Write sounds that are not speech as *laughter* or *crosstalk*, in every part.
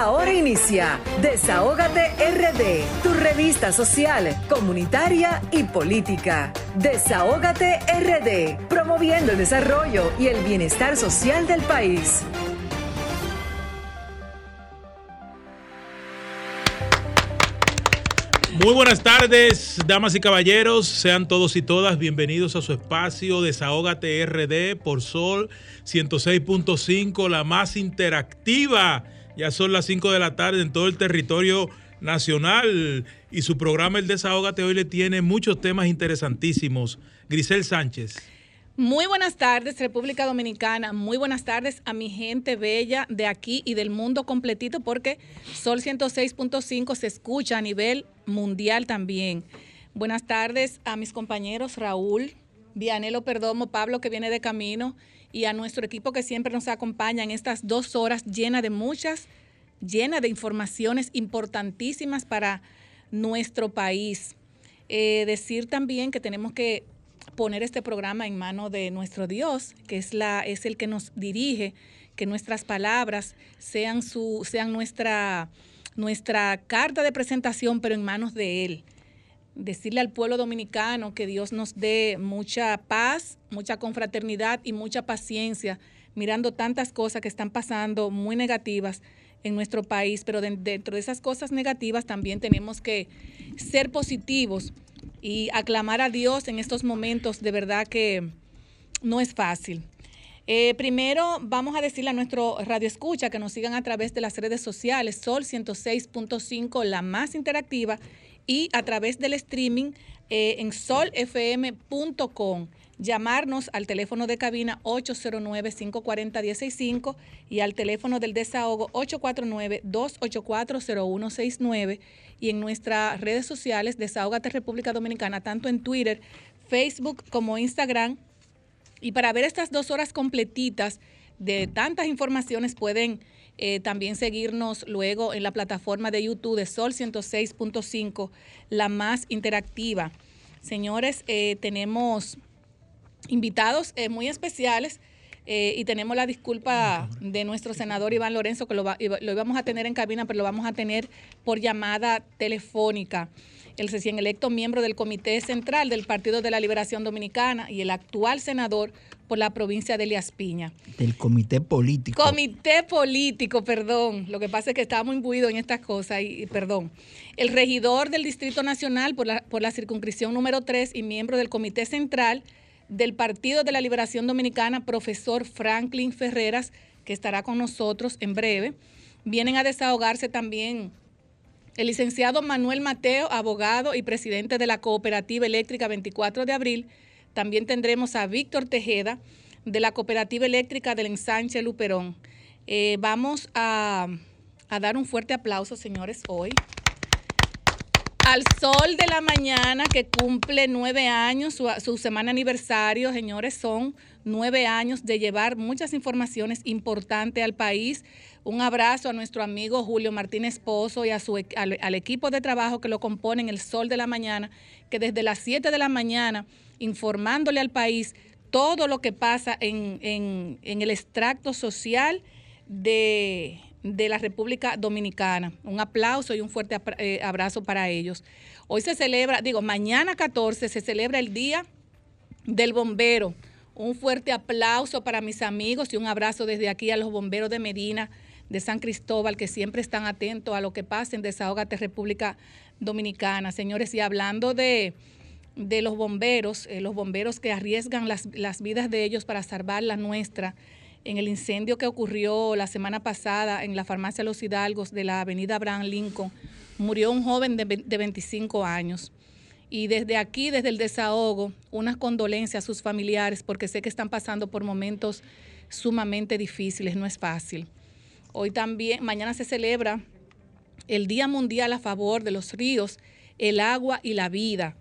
Ahora inicia Desahógate RD, tu revista social, comunitaria y política. Desahógate RD, promoviendo el desarrollo y el bienestar social del país. Muy buenas tardes, damas y caballeros. Sean todos y todas bienvenidos a su espacio Desahógate RD por Sol 106.5, la más interactiva. Ya son las 5 de la tarde en todo el territorio nacional y su programa El Desahógate hoy le tiene muchos temas interesantísimos. Grisel Sánchez. Muy buenas tardes, República Dominicana. Muy buenas tardes a mi gente bella de aquí y del mundo completito, porque Sol 106.5 se escucha a nivel mundial también. Buenas tardes a mis compañeros Raúl, Vianelo Perdomo, Pablo, que viene de camino, y a nuestro equipo que siempre nos acompaña en estas dos horas llenas de muchas, llenas de informaciones importantísimas para nuestro país. Eh, decir también que tenemos que poner este programa en manos de nuestro Dios, que es, la, es el que nos dirige, que nuestras palabras sean, su, sean nuestra, nuestra carta de presentación, pero en manos de Él. Decirle al pueblo dominicano que Dios nos dé mucha paz, mucha confraternidad y mucha paciencia, mirando tantas cosas que están pasando muy negativas en nuestro país, pero dentro de esas cosas negativas también tenemos que ser positivos y aclamar a Dios en estos momentos de verdad que no es fácil. Eh, primero vamos a decirle a nuestro radio escucha que nos sigan a través de las redes sociales Sol 106.5, la más interactiva, y a través del streaming eh, en solfm.com. Llamarnos al teléfono de cabina 809-540-165 y al teléfono del desahogo 849-284-0169 y en nuestras redes sociales Desahógate República Dominicana, tanto en Twitter, Facebook como Instagram. Y para ver estas dos horas completitas de tantas informaciones pueden eh, también seguirnos luego en la plataforma de YouTube de Sol 106.5, la más interactiva. Señores, eh, tenemos invitados eh, muy especiales y tenemos la disculpa de nuestro senador Iván Lorenzo, que lo, lo íbamos a tener en cabina, pero lo vamos a tener por llamada telefónica. El recién electo miembro del Comité Central del Partido de la Liberación Dominicana y el actual senador por la provincia de Elias Piña. Del comité político. Comité político, perdón. Lo que pasa es que estamos imbuidos en estas cosas y, perdón. El regidor del Distrito Nacional por la, por la circunscripción número 3 y miembro del Comité Central del Partido de la Liberación Dominicana, profesor Franklin Ferreras, que estará con nosotros en breve. Vienen a desahogarse también el licenciado Manuel Mateo, abogado y presidente de la Cooperativa Eléctrica 24 de abril. También tendremos a Víctor Tejeda, de la Cooperativa Eléctrica del Ensanche Luperón. Eh, vamos a, dar un fuerte aplauso, señores, hoy al sol de la mañana que cumple nueve años, su, semana aniversario, señores, son nueve años de llevar muchas informaciones importantes al país. Un abrazo a nuestro amigo Julio Martínez Pozo y a su, al, equipo de trabajo que lo componen el sol de la mañana, que desde las siete de la mañana, informándole al país todo lo que pasa en, en el extracto social de de la República Dominicana. Un aplauso y un fuerte eh, abrazo para ellos. Hoy se celebra, digo, mañana 14 se celebra el Día del Bombero. Un fuerte aplauso para mis amigos y un abrazo desde aquí a los bomberos de Medina, de San Cristóbal, que siempre están atentos a lo que pasa en Desahogate República Dominicana. Señores, y hablando de, los bomberos, eh, los bomberos que arriesgan las, las vidas de ellos para salvar la nuestra, en el incendio que ocurrió la semana pasada en la farmacia Los Hidalgos de la avenida Abraham Lincoln, murió un joven de, 25 años. Y desde aquí, desde el desahogo, unas condolencias a sus familiares porque sé que están pasando por momentos sumamente difíciles, no es fácil. Hoy también, mañana se celebra el Día Mundial a favor de los ríos, el agua y la vida.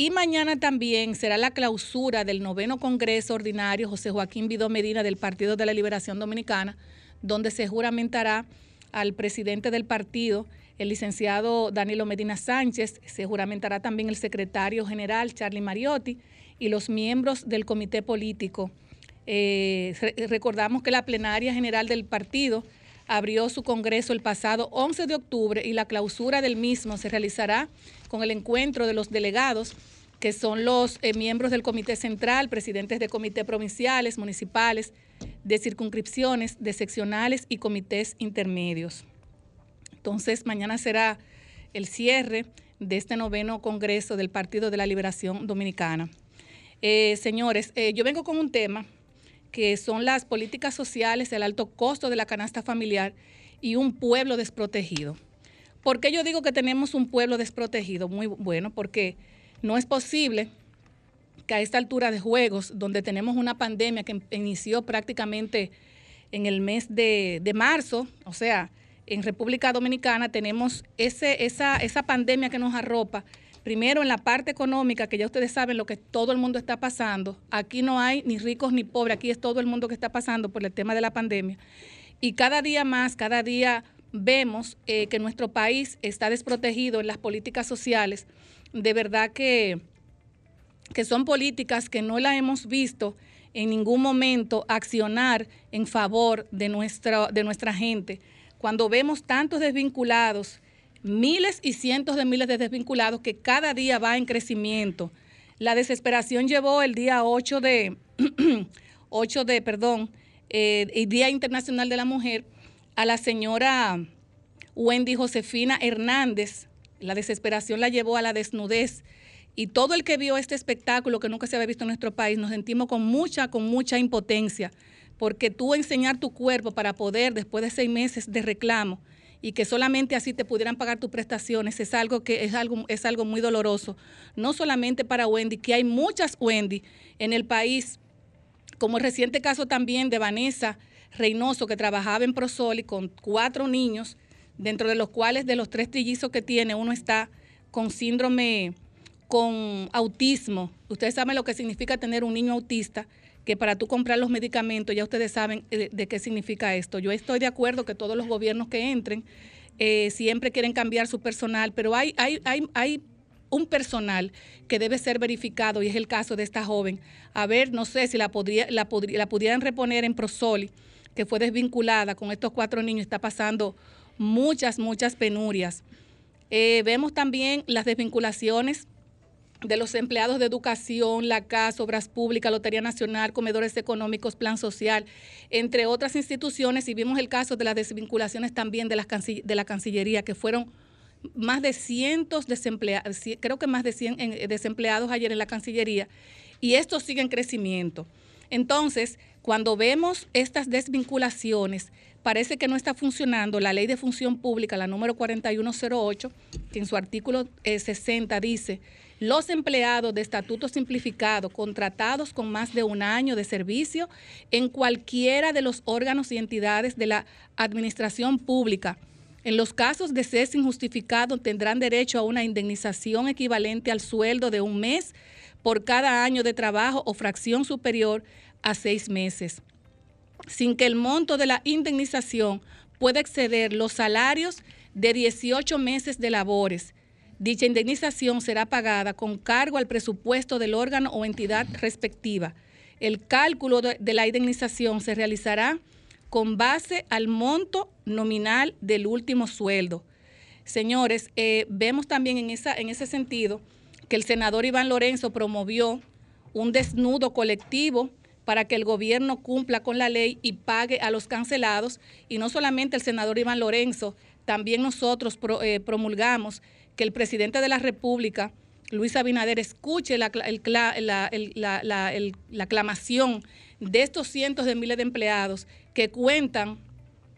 Y mañana también será la clausura del noveno Congreso Ordinario José Joaquín Vidó Medina del Partido de la Liberación Dominicana, donde se juramentará al presidente del partido, el licenciado Danilo Medina Sánchez, se juramentará también el secretario general Charlie Mariotti y los miembros del comité político. Eh, recordamos que la plenaria general del partido abrió su congreso el pasado 11 de octubre y la clausura del mismo se realizará con el encuentro de los delegados que son los eh, miembros del Comité Central, presidentes de comités provinciales, municipales, de circunscripciones, de seccionales y comités intermedios. Entonces, mañana será el cierre de este noveno Congreso del Partido de la Liberación Dominicana. Eh, señores, eh, yo vengo con un tema que son las políticas sociales, el alto costo de la canasta familiar y un pueblo desprotegido. ¿Por qué yo digo que tenemos un pueblo desprotegido? Muy bueno, porque no es posible que a esta altura de juegos, donde tenemos una pandemia que inició prácticamente en el mes de, marzo, o sea, en República Dominicana tenemos ese, esa, esa pandemia que nos arropa, primero en la parte económica, que ya ustedes saben lo que todo el mundo está pasando. Aquí no hay ni ricos ni pobres, aquí es todo el mundo que está pasando por el tema de la pandemia. Y cada día más, cada día vemos eh, que nuestro país está desprotegido en las políticas sociales de verdad que, que son políticas que no las hemos visto en ningún momento accionar en favor de de nuestra gente. Cuando vemos tantos desvinculados, miles y cientos de miles de desvinculados que cada día va en crecimiento. La desesperación llevó el día 8 de, *clears throat* 8 de perdón, eh, el Día Internacional de la Mujer, a la señora Wendy Josefina Hernández, la desesperación la llevó a la desnudez. Y todo el que vio este espectáculo que nunca se había visto en nuestro país, nos sentimos con mucha, con mucha impotencia, porque tú enseñar tu cuerpo para poder, después de seis meses de reclamo, y que solamente así te pudieran pagar tus prestaciones, es algo que es algo, es algo muy doloroso. No solamente para Wendy, que hay muchas Wendy en el país, como el reciente caso también de Vanessa Reynoso, que trabajaba en Prosoli con cuatro niños dentro de los cuales de los tres trillizos que tiene, uno está con síndrome, con autismo. Ustedes saben lo que significa tener un niño autista, que para tú comprar los medicamentos, ya ustedes saben eh, de, qué significa esto. Yo estoy de acuerdo que todos los gobiernos que entren eh, siempre quieren cambiar su personal, pero hay, hay, hay, hay un personal que debe ser verificado y es el caso de esta joven. A ver, no sé si la, podría, la, la pudieran reponer en Prosoli, que fue desvinculada con estos cuatro niños, está pasando muchas, muchas penurias. Eh, vemos también las desvinculaciones de los empleados de educación, la CAS, Obras Públicas, Lotería Nacional, Comedores Económicos, Plan Social, entre otras instituciones, y vimos el caso de las desvinculaciones también de, las de la Cancillería, que fueron más de cientos desempleados, creo que más de 100 desempleados ayer en la Cancillería, y esto sigue en crecimiento. Entonces, cuando vemos estas desvinculaciones, parece que no está funcionando la ley de función pública, la número 4108, que en su artículo 60 eh, dice, los empleados de estatuto simplificado contratados con más de un año de servicio en cualquiera de los órganos y entidades de la administración pública. En los casos de cese injustificado tendrán derecho a una indemnización equivalente al sueldo de un mes por cada año de trabajo o fracción superior a seis meses sin que el monto de la indemnización pueda exceder los salarios de 18 meses de labores. Dicha indemnización será pagada con cargo al presupuesto del órgano o entidad respectiva. El cálculo de, la indemnización se realizará con base al monto nominal del último sueldo. Señores, eh, vemos también en, ese sentido que el senador Iván Lorenzo promovió un desnudo colectivo para que el gobierno cumpla con la ley y pague a los cancelados. Y no solamente el senador Iván Lorenzo, también nosotros eh, promulgamos que el presidente de la República, Luis Abinader, escuche la, la aclamación de estos cientos de miles de empleados que cuentan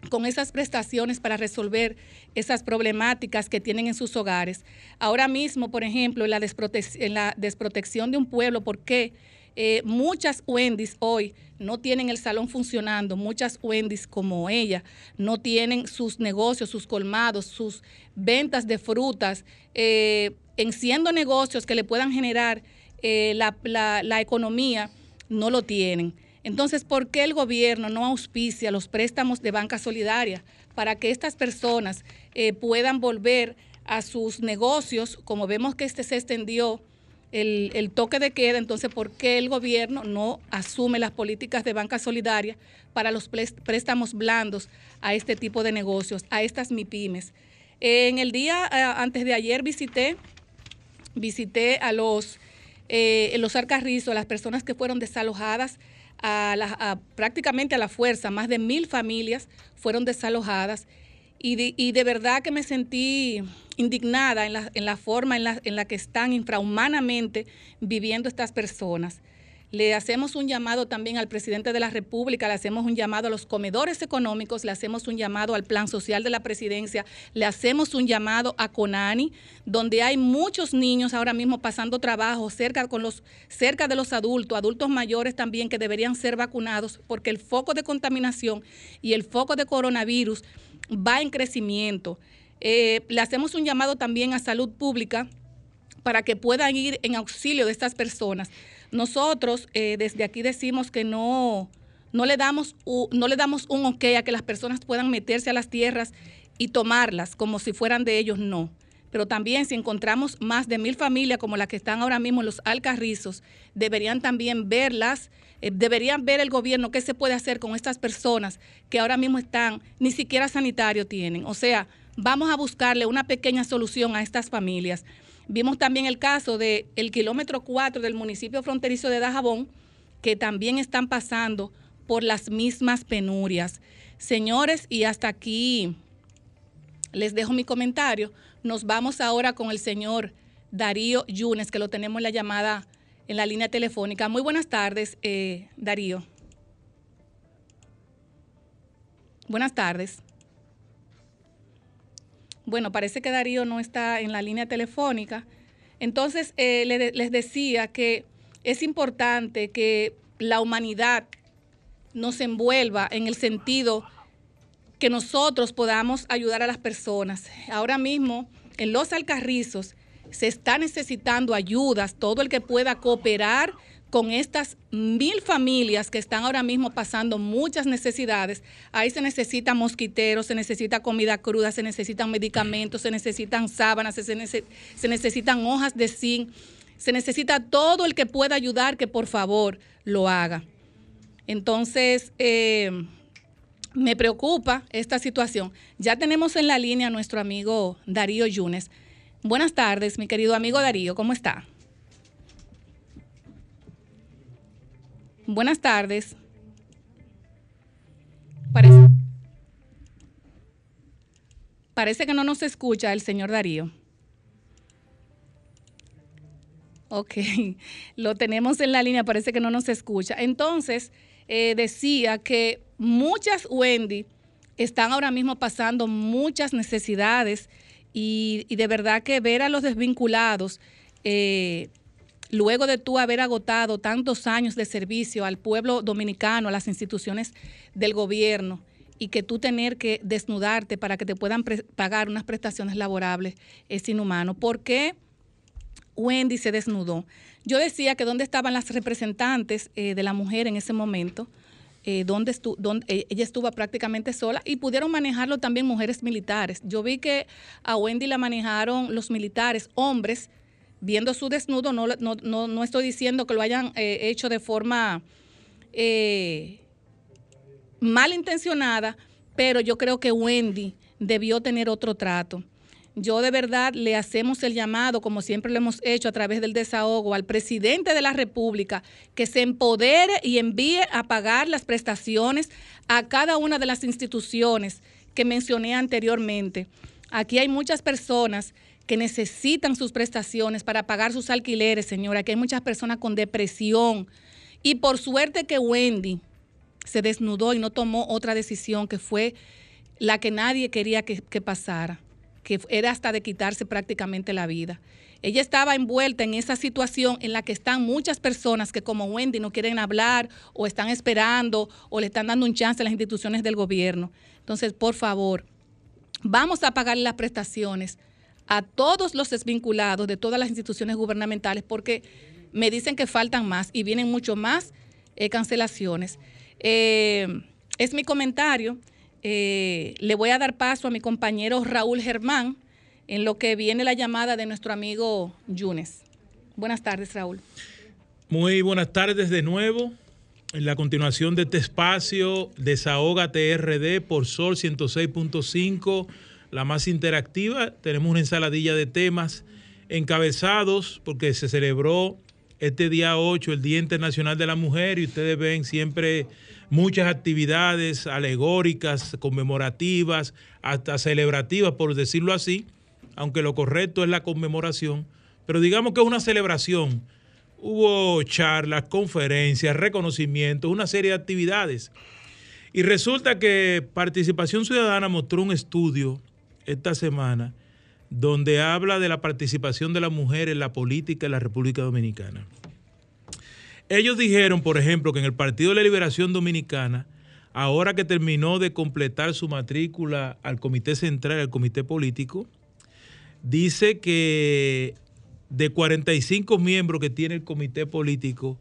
con esas prestaciones para resolver esas problemáticas que tienen en sus hogares. Ahora mismo, por ejemplo, en la, en la desprotección de un pueblo, ¿por qué? Eh, muchas Wendy's hoy no tienen el salón funcionando, muchas Wendy's como ella no tienen sus negocios, sus colmados, sus ventas de frutas, eh, en siendo negocios que le puedan generar eh, la, economía, no lo tienen. Entonces, ¿por qué el gobierno no auspicia los préstamos de banca solidaria para que estas personas puedan volver a sus negocios, como vemos que este se extendió el, toque de queda, entonces, ¿por qué el gobierno no asume las políticas de banca solidaria para los préstamos blandos a este tipo de negocios, a estas MIPIMES? En el día eh, antes de ayer visité, visité a los, eh, los Arcarrizos, a las personas que fueron desalojadas a prácticamente a la fuerza, más de mil familias fueron desalojadas y de, y de verdad que me sentí indignada en la, forma en la, en la que están infrahumanamente viviendo estas personas. Le hacemos un llamado también al presidente de la República, le hacemos un llamado a los comedores económicos, le hacemos un llamado al plan social de la presidencia, le hacemos un llamado a CONANI, donde hay muchos niños ahora mismo pasando trabajo cerca, con los, cerca de los adultos, adultos mayores también que deberían ser vacunados, porque el foco de contaminación y el foco de coronavirus va en crecimiento. Eh, le hacemos un llamado también a salud pública para que puedan ir en auxilio de estas personas. Nosotros eh, desde aquí decimos que no, no, le damos, no le damos un ok a que las personas puedan meterse a las tierras y tomarlas como si fueran de ellos, no. Pero también si encontramos más de mil familias como las que están ahora mismo en los Alcarrizos, deberían también verlas eh, deberían ver el gobierno qué se puede hacer con estas personas que ahora mismo están, ni siquiera sanitario tienen. O sea, vamos a buscarle una pequeña solución a estas familias. Vimos también el caso del el kilómetro 4 del municipio fronterizo de Dajabón, que también están pasando por las mismas penurias. Señores, y hasta aquí les dejo mi comentario. Nos vamos ahora con el señor Darío Yunes, que lo tenemos en la llamada en la línea telefónica. Muy buenas tardes, eh, Darío. Buenas tardes. Bueno, parece que Darío no está en la línea telefónica. Entonces, eh, les decía que es importante que la humanidad nos envuelva en el sentido que nosotros podamos ayudar a las personas. Ahora mismo, en los alcarrizos, se está necesitando ayudas, todo el que pueda cooperar con estas mil familias que están ahora mismo pasando muchas necesidades. Ahí se necesitan mosquiteros, se necesita comida cruda, se necesitan medicamentos, se necesitan sábanas, se, necesitan hojas de zinc, se necesita todo el que pueda ayudar que por favor lo haga. Entonces, eh, me preocupa esta situación. Ya tenemos en la línea a nuestro amigo Darío Yunes. Buenas tardes, mi querido amigo Darío, ¿cómo está? Buenas tardes. Parece, que no nos escucha el señor Darío. Ok, *laughs* lo tenemos en la línea, parece que no nos escucha. Entonces, eh, decía que muchas Wendy están ahora mismo pasando muchas necesidades y, de verdad que ver a los desvinculados, eh, luego de tú haber agotado tantos años de servicio al pueblo dominicano, a las instituciones del gobierno, y que tú tener que desnudarte para que te puedan pagar unas prestaciones laborables es inhumano. ¿Por qué Wendy se desnudó? Yo decía que dónde estaban las representantes eh, de la mujer en ese momento, eh, donde, donde eh, ella estuvo prácticamente sola y pudieron manejarlo también mujeres militares. Yo vi que a Wendy la manejaron los militares, hombres, viendo su desnudo, no, no, no, estoy diciendo que lo hayan eh, hecho de forma malintencionada, pero yo creo que Wendy debió tener otro trato. Yo de verdad le hacemos el llamado, como siempre lo hemos hecho a través del desahogo, al presidente de la República que se empodere y envíe a pagar las prestaciones a cada una de las instituciones que mencioné anteriormente. Aquí hay muchas personas que necesitan sus prestaciones para pagar sus alquileres, señora. Aquí hay muchas personas con depresión. Y por suerte que Wendy se desnudó y no tomó otra decisión que fue la que nadie quería que, que pasara que era hasta de quitarse prácticamente la vida. Ella estaba envuelta en esa situación en la que están muchas personas que como Wendy no quieren hablar o están esperando o le están dando un chance a las instituciones del gobierno. Entonces, por favor, vamos a pagar las prestaciones a todos los desvinculados de todas las instituciones gubernamentales porque me dicen que faltan más y vienen mucho más eh, cancelaciones. Eh, es mi comentario. Eh, le voy a dar paso a mi compañero Raúl Germán en lo que viene la llamada de nuestro amigo Yunes. Buenas tardes, Raúl. Muy buenas tardes de nuevo. En la continuación de este espacio, Desahoga TRD por Sol 106.5, la más interactiva. Tenemos una ensaladilla de temas encabezados porque se celebró este día 8, el Día Internacional de la Mujer, y ustedes ven siempre muchas actividades alegóricas, conmemorativas, hasta celebrativas, por decirlo así, aunque lo correcto es la conmemoración, pero digamos que es una celebración. Hubo charlas, conferencias, reconocimientos, una serie de actividades. Y resulta que Participación Ciudadana mostró un estudio esta semana donde habla de la participación de la mujer en la política en la República Dominicana. Ellos dijeron, por ejemplo, que en el Partido de la Liberación Dominicana, ahora que terminó de completar su matrícula al Comité Central, al Comité Político, dice que de 45 miembros que tiene el Comité Político,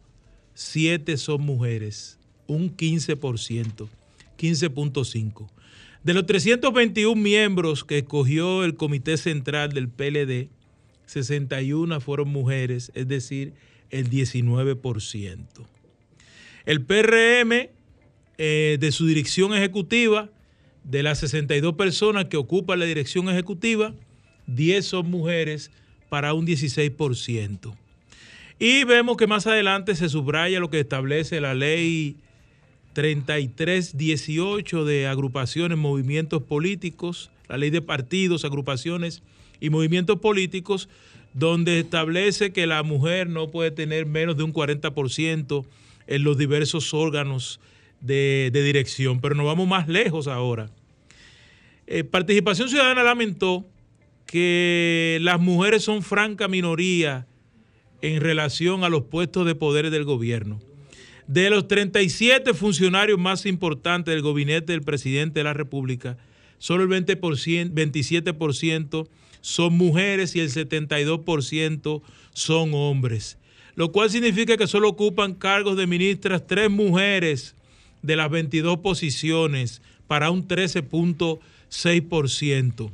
7 son mujeres, un 15%, 15.5%. De los 321 miembros que escogió el Comité Central del PLD, 61 fueron mujeres, es decir, el 19%. El PRM, eh, de su dirección ejecutiva, de las 62 personas que ocupan la dirección ejecutiva, 10 son mujeres para un 16%. Y vemos que más adelante se subraya lo que establece la ley 3318 de agrupaciones, movimientos políticos, la ley de partidos, agrupaciones y movimientos políticos, donde establece que la mujer no puede tener menos de un 40% en los diversos órganos de, dirección. Pero nos vamos más lejos ahora. Eh, Participación Ciudadana lamentó que las mujeres son franca minoría en relación a los puestos de poder del gobierno. De los 37 funcionarios más importantes del gabinete del presidente de la República, solo el 20%, 27% son mujeres y el 72% son hombres. Lo cual significa que solo ocupan cargos de ministras tres mujeres de las 22 posiciones para un 13.6%.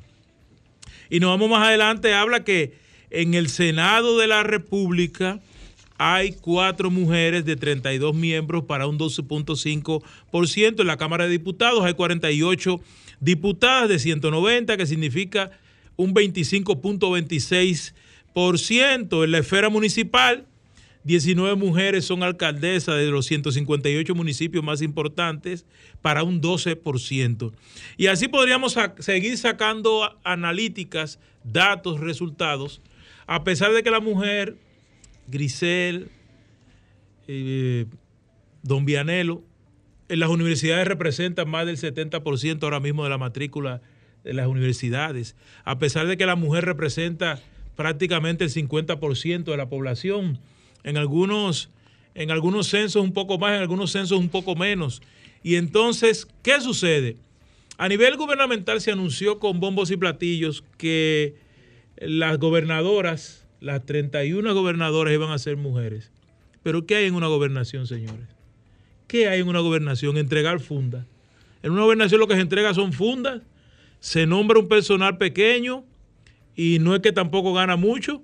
Y nos vamos más adelante, habla que en el Senado de la República hay cuatro mujeres de 32 miembros para un 12.5%. En la Cámara de Diputados hay 48 diputadas de 190, que significa un 25.26%. En la esfera municipal, 19 mujeres son alcaldesas de los 158 municipios más importantes para un 12%. Y así podríamos seguir sacando analíticas, datos, resultados, a pesar de que la mujer Grisel, eh, Don Vianelo, en las universidades representan más del 70% ahora mismo de la matrícula de las universidades, a pesar de que la mujer representa prácticamente el 50% de la población, en algunos, en algunos censos un poco más, en algunos censos un poco menos. Y entonces, ¿qué sucede? A nivel gubernamental se anunció con bombos y platillos que las gobernadoras las 31 gobernadoras iban a ser mujeres. Pero ¿qué hay en una gobernación, señores? ¿Qué hay en una gobernación? Entregar fundas. En una gobernación lo que se entrega son fundas, se nombra un personal pequeño y no es que tampoco gana mucho.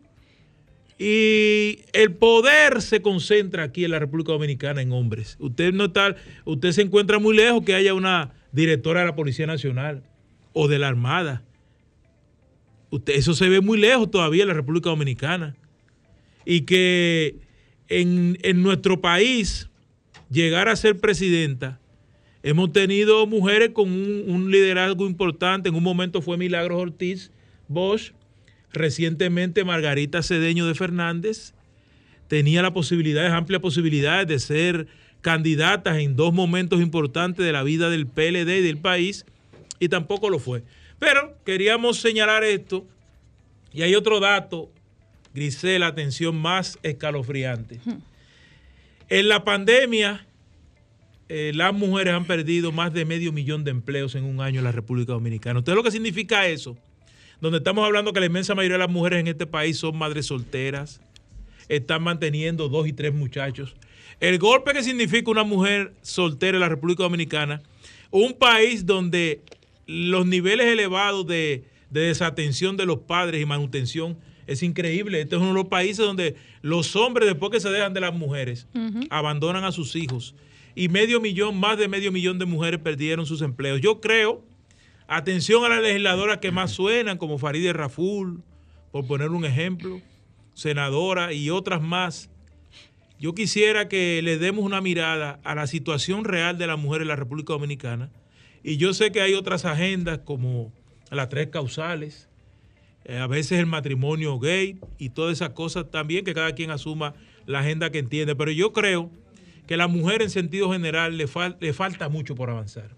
Y el poder se concentra aquí en la República Dominicana en hombres. Usted no está, usted se encuentra muy lejos que haya una directora de la Policía Nacional o de la Armada eso se ve muy lejos todavía en la República Dominicana. Y que en, nuestro país, llegar a ser presidenta, hemos tenido mujeres con un, liderazgo importante. En un momento fue Milagros Ortiz Bosch, recientemente Margarita Cedeño de Fernández. Tenía la posibilidad, amplias posibilidades de ser candidatas en dos momentos importantes de la vida del PLD y del país, y tampoco lo fue. Pero queríamos señalar esto y hay otro dato, Grisel, atención más escalofriante. En la pandemia, eh, las mujeres han perdido más de medio millón de empleos en un año en la República Dominicana. ¿Usted lo que significa eso? Donde estamos hablando que la inmensa mayoría de las mujeres en este país son madres solteras, están manteniendo dos y tres muchachos. El golpe que significa una mujer soltera en la República Dominicana, un país donde los niveles elevados de, desatención de los padres y manutención Es increíble. Este es uno de los países donde los hombres, después que se dejan de las mujeres, abandonan a sus hijos. Y medio millón, más de medio millón de mujeres perdieron sus empleos. Yo creo, atención a las legisladoras que más suenan, como Farideh Raful, por poner un ejemplo, senadora y otras más. Yo quisiera que le demos una mirada a la situación real de la mujer en la República Dominicana. Y yo sé que hay otras agendas como las tres causales, eh, a veces el matrimonio gay y todas esas cosas también, que cada quien asuma la agenda que entiende. Pero yo creo que la mujer en sentido general le, le falta mucho por avanzar.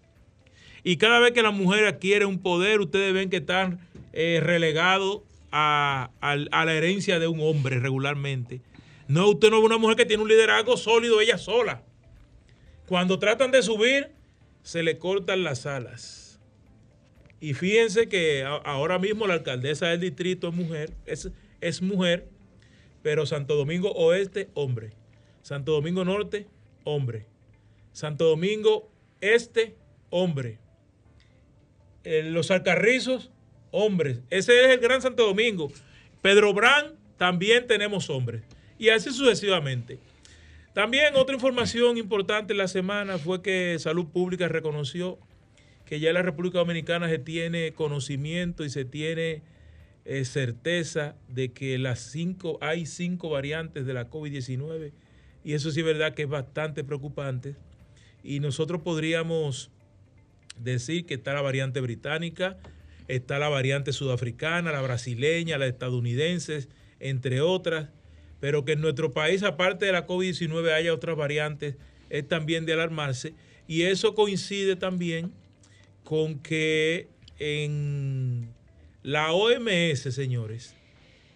Y cada vez que la mujer adquiere un poder, ustedes ven que están eh, relegados a, la herencia de un hombre regularmente. No, usted no es una mujer que tiene un liderazgo sólido ella sola. Cuando tratan de subir, se le cortan las alas. Y fíjense que ahora mismo la alcaldesa del distrito es mujer, es, es mujer, pero Santo Domingo Oeste, hombre. Santo Domingo Norte, hombre. Santo Domingo Este, hombre. los Alcarrizos, hombres. Ese es el Gran Santo Domingo. Pedro Brán, también tenemos hombres. Y así sucesivamente. También otra información importante la semana fue que Salud Pública reconoció que ya en la República Dominicana se tiene conocimiento y se tiene eh, certeza de que las cinco, hay cinco variantes de la COVID-19 y eso sí es verdad que es bastante preocupante. Y nosotros podríamos decir que está la variante británica, está la variante sudafricana, la brasileña, la estadounidense, entre otras, pero que en nuestro país, aparte de la COVID-19, haya otras variantes, es también de alarmarse y eso coincide también con que en la OMS, señores,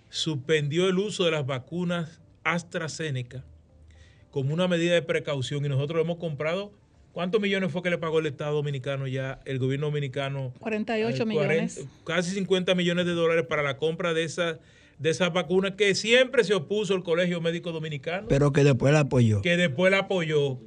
suspendió el uso de las vacunas AstraZeneca como una medida de precaución y nosotros hemos comprado. ¿Cuántos millones fue que le pagó el Estado Dominicano ya, el gobierno dominicano? 48 millones. Casi 50 millones de dólares para la compra de esas de esas vacunas que siempre se opuso el Colegio Médico Dominicano. Pero que después la apoyó. Que después la apoyó.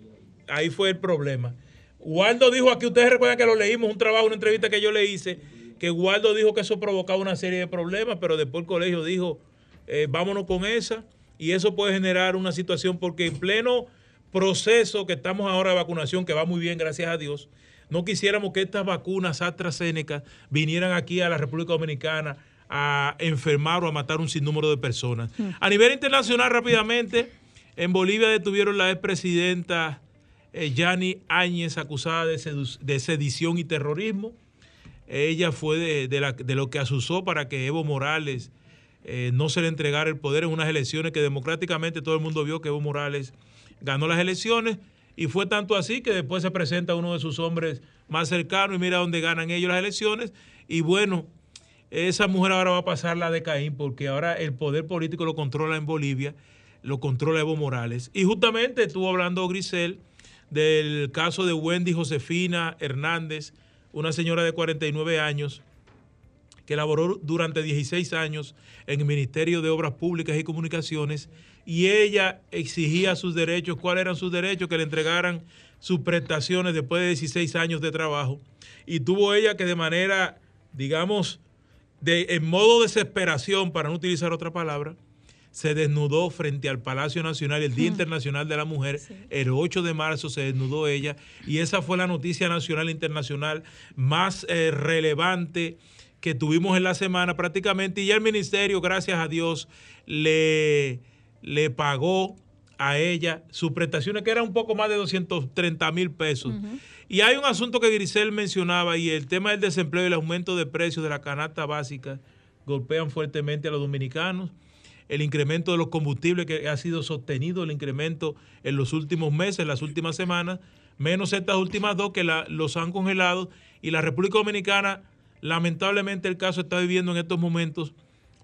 Ahí fue el problema. Waldo dijo aquí, ustedes recuerdan que lo leímos, un trabajo, una entrevista que yo le hice, que Waldo dijo que eso provocaba una serie de problemas, pero después el colegio dijo, eh, vámonos con esa, y eso puede generar una situación porque en pleno proceso que estamos ahora de vacunación, que va muy bien, gracias a Dios, no quisiéramos que estas vacunas AstraZeneca vinieran aquí a la República Dominicana a enfermar o a matar un sinnúmero de personas. Mm. A nivel internacional, rápidamente, en Bolivia detuvieron la expresidenta eh, Yani Áñez, acusada de, sedición y terrorismo. Ella fue de, lo que asusó para que Evo Morales eh, no se le entregara el poder en unas elecciones que democráticamente todo el mundo vio que Evo Morales ganó las elecciones. Y fue tanto así que después se presenta uno de sus hombres más cercanos y mira dónde ganan ellos las elecciones. Y bueno, esa mujer ahora va a pasar la de Caín porque ahora el poder político lo controla en Bolivia, lo controla Evo Morales. Y justamente estuvo hablando Grisel del caso de Wendy Josefina Hernández, una señora de 49 años que laboró durante 16 años en el Ministerio de Obras Públicas y Comunicaciones y ella exigía sus derechos, cuáles eran sus derechos, que le entregaran sus prestaciones después de 16 años de trabajo. Y tuvo ella que de manera, digamos, de, en modo desesperación, para no utilizar otra palabra, se desnudó frente al Palacio Nacional el Día Internacional de la Mujer. El 8 de marzo se desnudó ella y esa fue la noticia nacional e internacional más eh, relevante que tuvimos en la semana prácticamente y ya el ministerio, gracias a Dios, le, le pagó a ella sus prestaciones, que eran un poco más de 230 mil pesos. Y hay un asunto que Grisel mencionaba y el tema del desempleo y el aumento de precios de la canasta básica golpean fuertemente a los dominicanos el incremento de los combustibles que ha sido sostenido, el incremento en los últimos meses, las últimas semanas, menos estas últimas dos que los han congelado. Y la República Dominicana, lamentablemente el caso está viviendo en estos momentos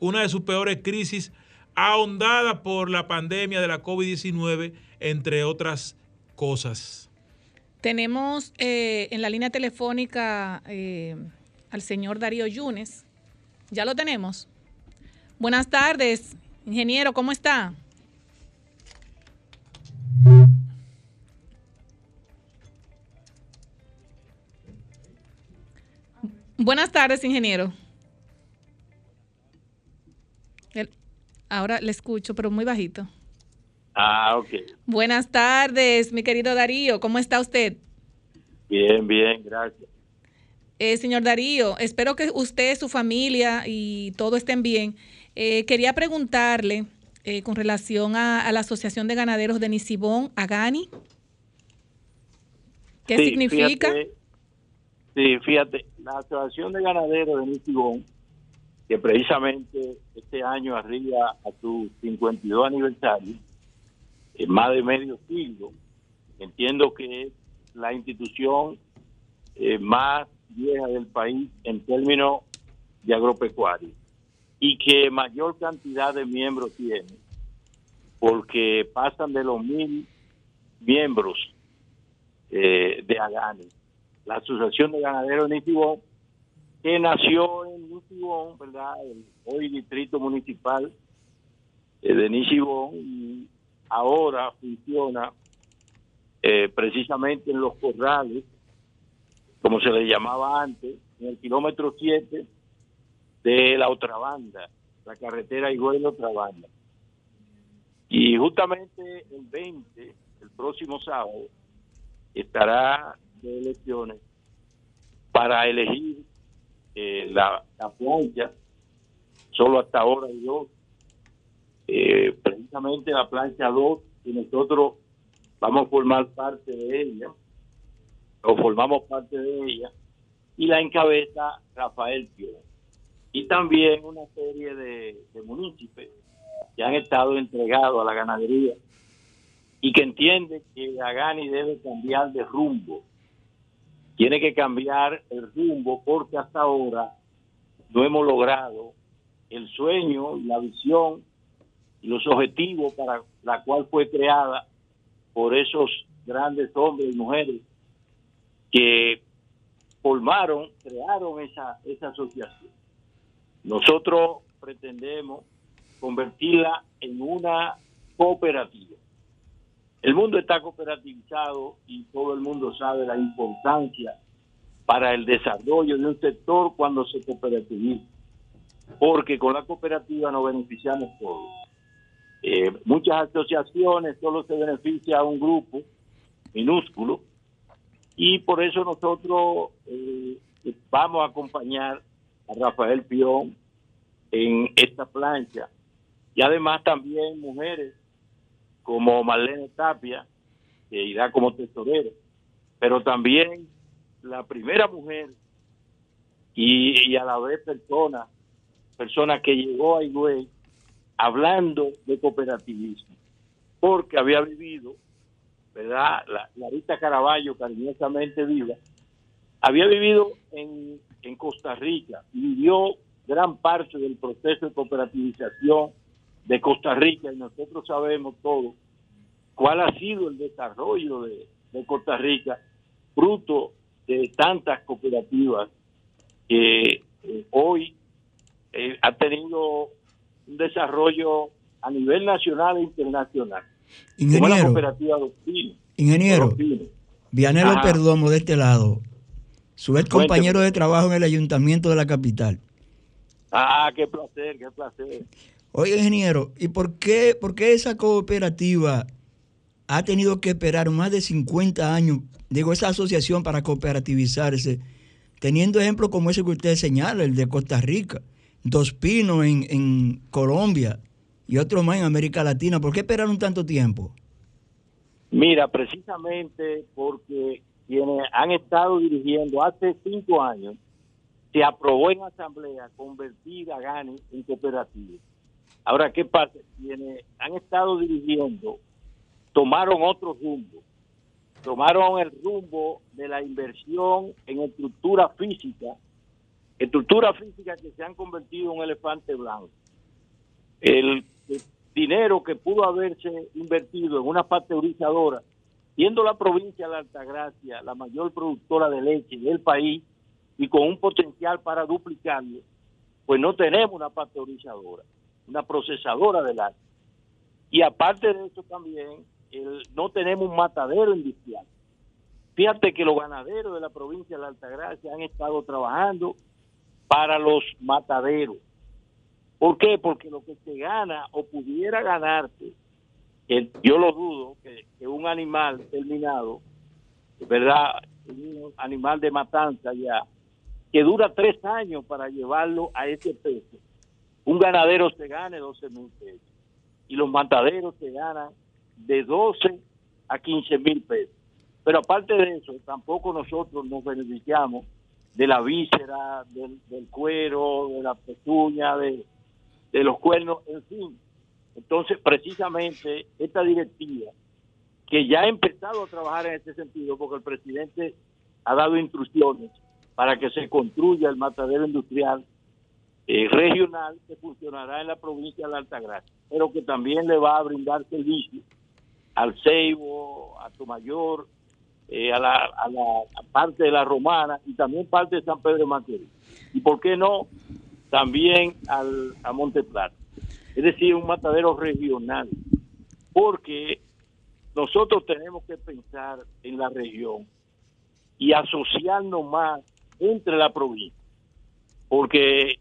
una de sus peores crisis, ahondada por la pandemia de la COVID-19, entre otras cosas. Tenemos eh, en la línea telefónica eh, al señor Darío Yunes. ¿Ya lo tenemos? Buenas tardes. Ingeniero, ¿cómo está? Buenas tardes, ingeniero. Ahora le escucho, pero muy bajito. Ah, ok. Buenas tardes, mi querido Darío. ¿Cómo está usted? Bien, bien, gracias. Eh, señor Darío, espero que usted, su familia y todo estén bien. Eh, quería preguntarle eh, con relación a, la Asociación de Ganaderos de Nisibón, AGANI. ¿Qué significa? sí, fíjate, la Asociación de Ganaderos de Nisibón, que precisamente este año arriba a su 52 aniversario, en más de medio siglo, entiendo que es la institución más vieja del país en términos de agropecuario y que mayor cantidad de miembros tiene, porque pasan de los mil miembros eh, de Agani. La Asociación de Ganaderos de que nació en Nitibón, ¿verdad? Hoy distrito municipal eh, de Nitibón, y ahora funciona eh, precisamente en los corrales como se le llamaba antes, en el kilómetro 7 de la otra banda, la carretera Higüey otra banda. Y justamente el 20, el próximo sábado, estará de elecciones para elegir eh, la, la, plancha, solo hasta ahora hay dos, eh, precisamente la plancha 2, y nosotros vamos a formar parte de ella o formamos parte de ella, y la encabeza Rafael Pio. Y también una serie de, de municipios que han estado entregados a la ganadería y que entienden que Agani debe cambiar de rumbo. Tiene que cambiar el rumbo porque hasta ahora no hemos logrado el sueño, la visión y los objetivos para la cual fue creada por esos grandes hombres y mujeres que formaron, crearon esa, esa asociación. Nosotros pretendemos convertirla en una cooperativa. El mundo está cooperativizado y todo el mundo sabe la importancia para el desarrollo de un sector cuando se cooperativiza, porque con la cooperativa nos beneficiamos todos. Eh, muchas asociaciones solo se beneficia a un grupo minúsculo y por eso nosotros eh, vamos a acompañar a Rafael Pión en esta plancha. Y además también mujeres como Marlene Tapia, que irá como tesorera, pero también la primera mujer y, a la vez persona, persona que llegó a Higüey hablando de cooperativismo, porque había vivido ¿verdad? La, Larita Caraballo, cariñosamente viva, había vivido en, en Costa Rica vivió gran parte del proceso de cooperativización de Costa Rica y nosotros sabemos todo cuál ha sido el desarrollo de, Costa Rica fruto de tantas cooperativas que eh, hoy eh, ha tenido un desarrollo a nivel nacional e internacional. Ingeniero. Ingeniero. Vianelo Perdomo de este lado. Su ex compañero de trabajo en el ayuntamiento de la capital. Ah, qué placer, qué placer. Oye, ingeniero, ¿y por qué, por qué esa cooperativa ha tenido que esperar más de 50 años, digo, esa asociación para cooperativizarse, teniendo ejemplos como ese que usted señala, el de Costa Rica, Dos Pinos en, en Colombia, y otros más en América Latina. ¿Por qué esperaron tanto tiempo? Mira, precisamente porque quienes han estado dirigiendo hace cinco años, se aprobó en asamblea convertir a GANI en cooperativa. Ahora, ¿qué pasa? Quienes han estado dirigiendo tomaron otro rumbo. Tomaron el rumbo de la inversión en estructura física, estructura física que se han convertido en un elefante blanco. El dinero que pudo haberse invertido en una pasteurizadora, siendo la provincia de Altagracia la mayor productora de leche del país y con un potencial para duplicarlo, pues no tenemos una pasteurizadora, una procesadora de leche. Y aparte de eso también, no tenemos un matadero industrial. Fíjate que los ganaderos de la provincia de la Altagracia han estado trabajando para los mataderos ¿Por qué? Porque lo que se gana o pudiera ganarse, que yo lo dudo, que, que un animal terminado, ¿verdad? Un animal de matanza ya, que dura tres años para llevarlo a ese peso, un ganadero se gane 12 mil pesos y los mataderos se ganan de 12 a 15 mil pesos. Pero aparte de eso, tampoco nosotros nos beneficiamos de la víscera, del, cuero, de la pezuña, de, de los cuernos, en fin. Entonces, precisamente, esta directiva, que ya ha empezado a trabajar en este sentido, porque el presidente ha dado instrucciones para que se construya el matadero industrial eh, regional que funcionará en la provincia de la Altagracia, pero que también le va a brindar servicio al Ceibo, a Tomayor, eh, a, la, a la parte de la Romana y también parte de San Pedro de Macorís. Y por qué no, también al, a Monte Plata. Es decir, un matadero regional, porque nosotros tenemos que pensar en la región y asociarnos más entre la provincia, porque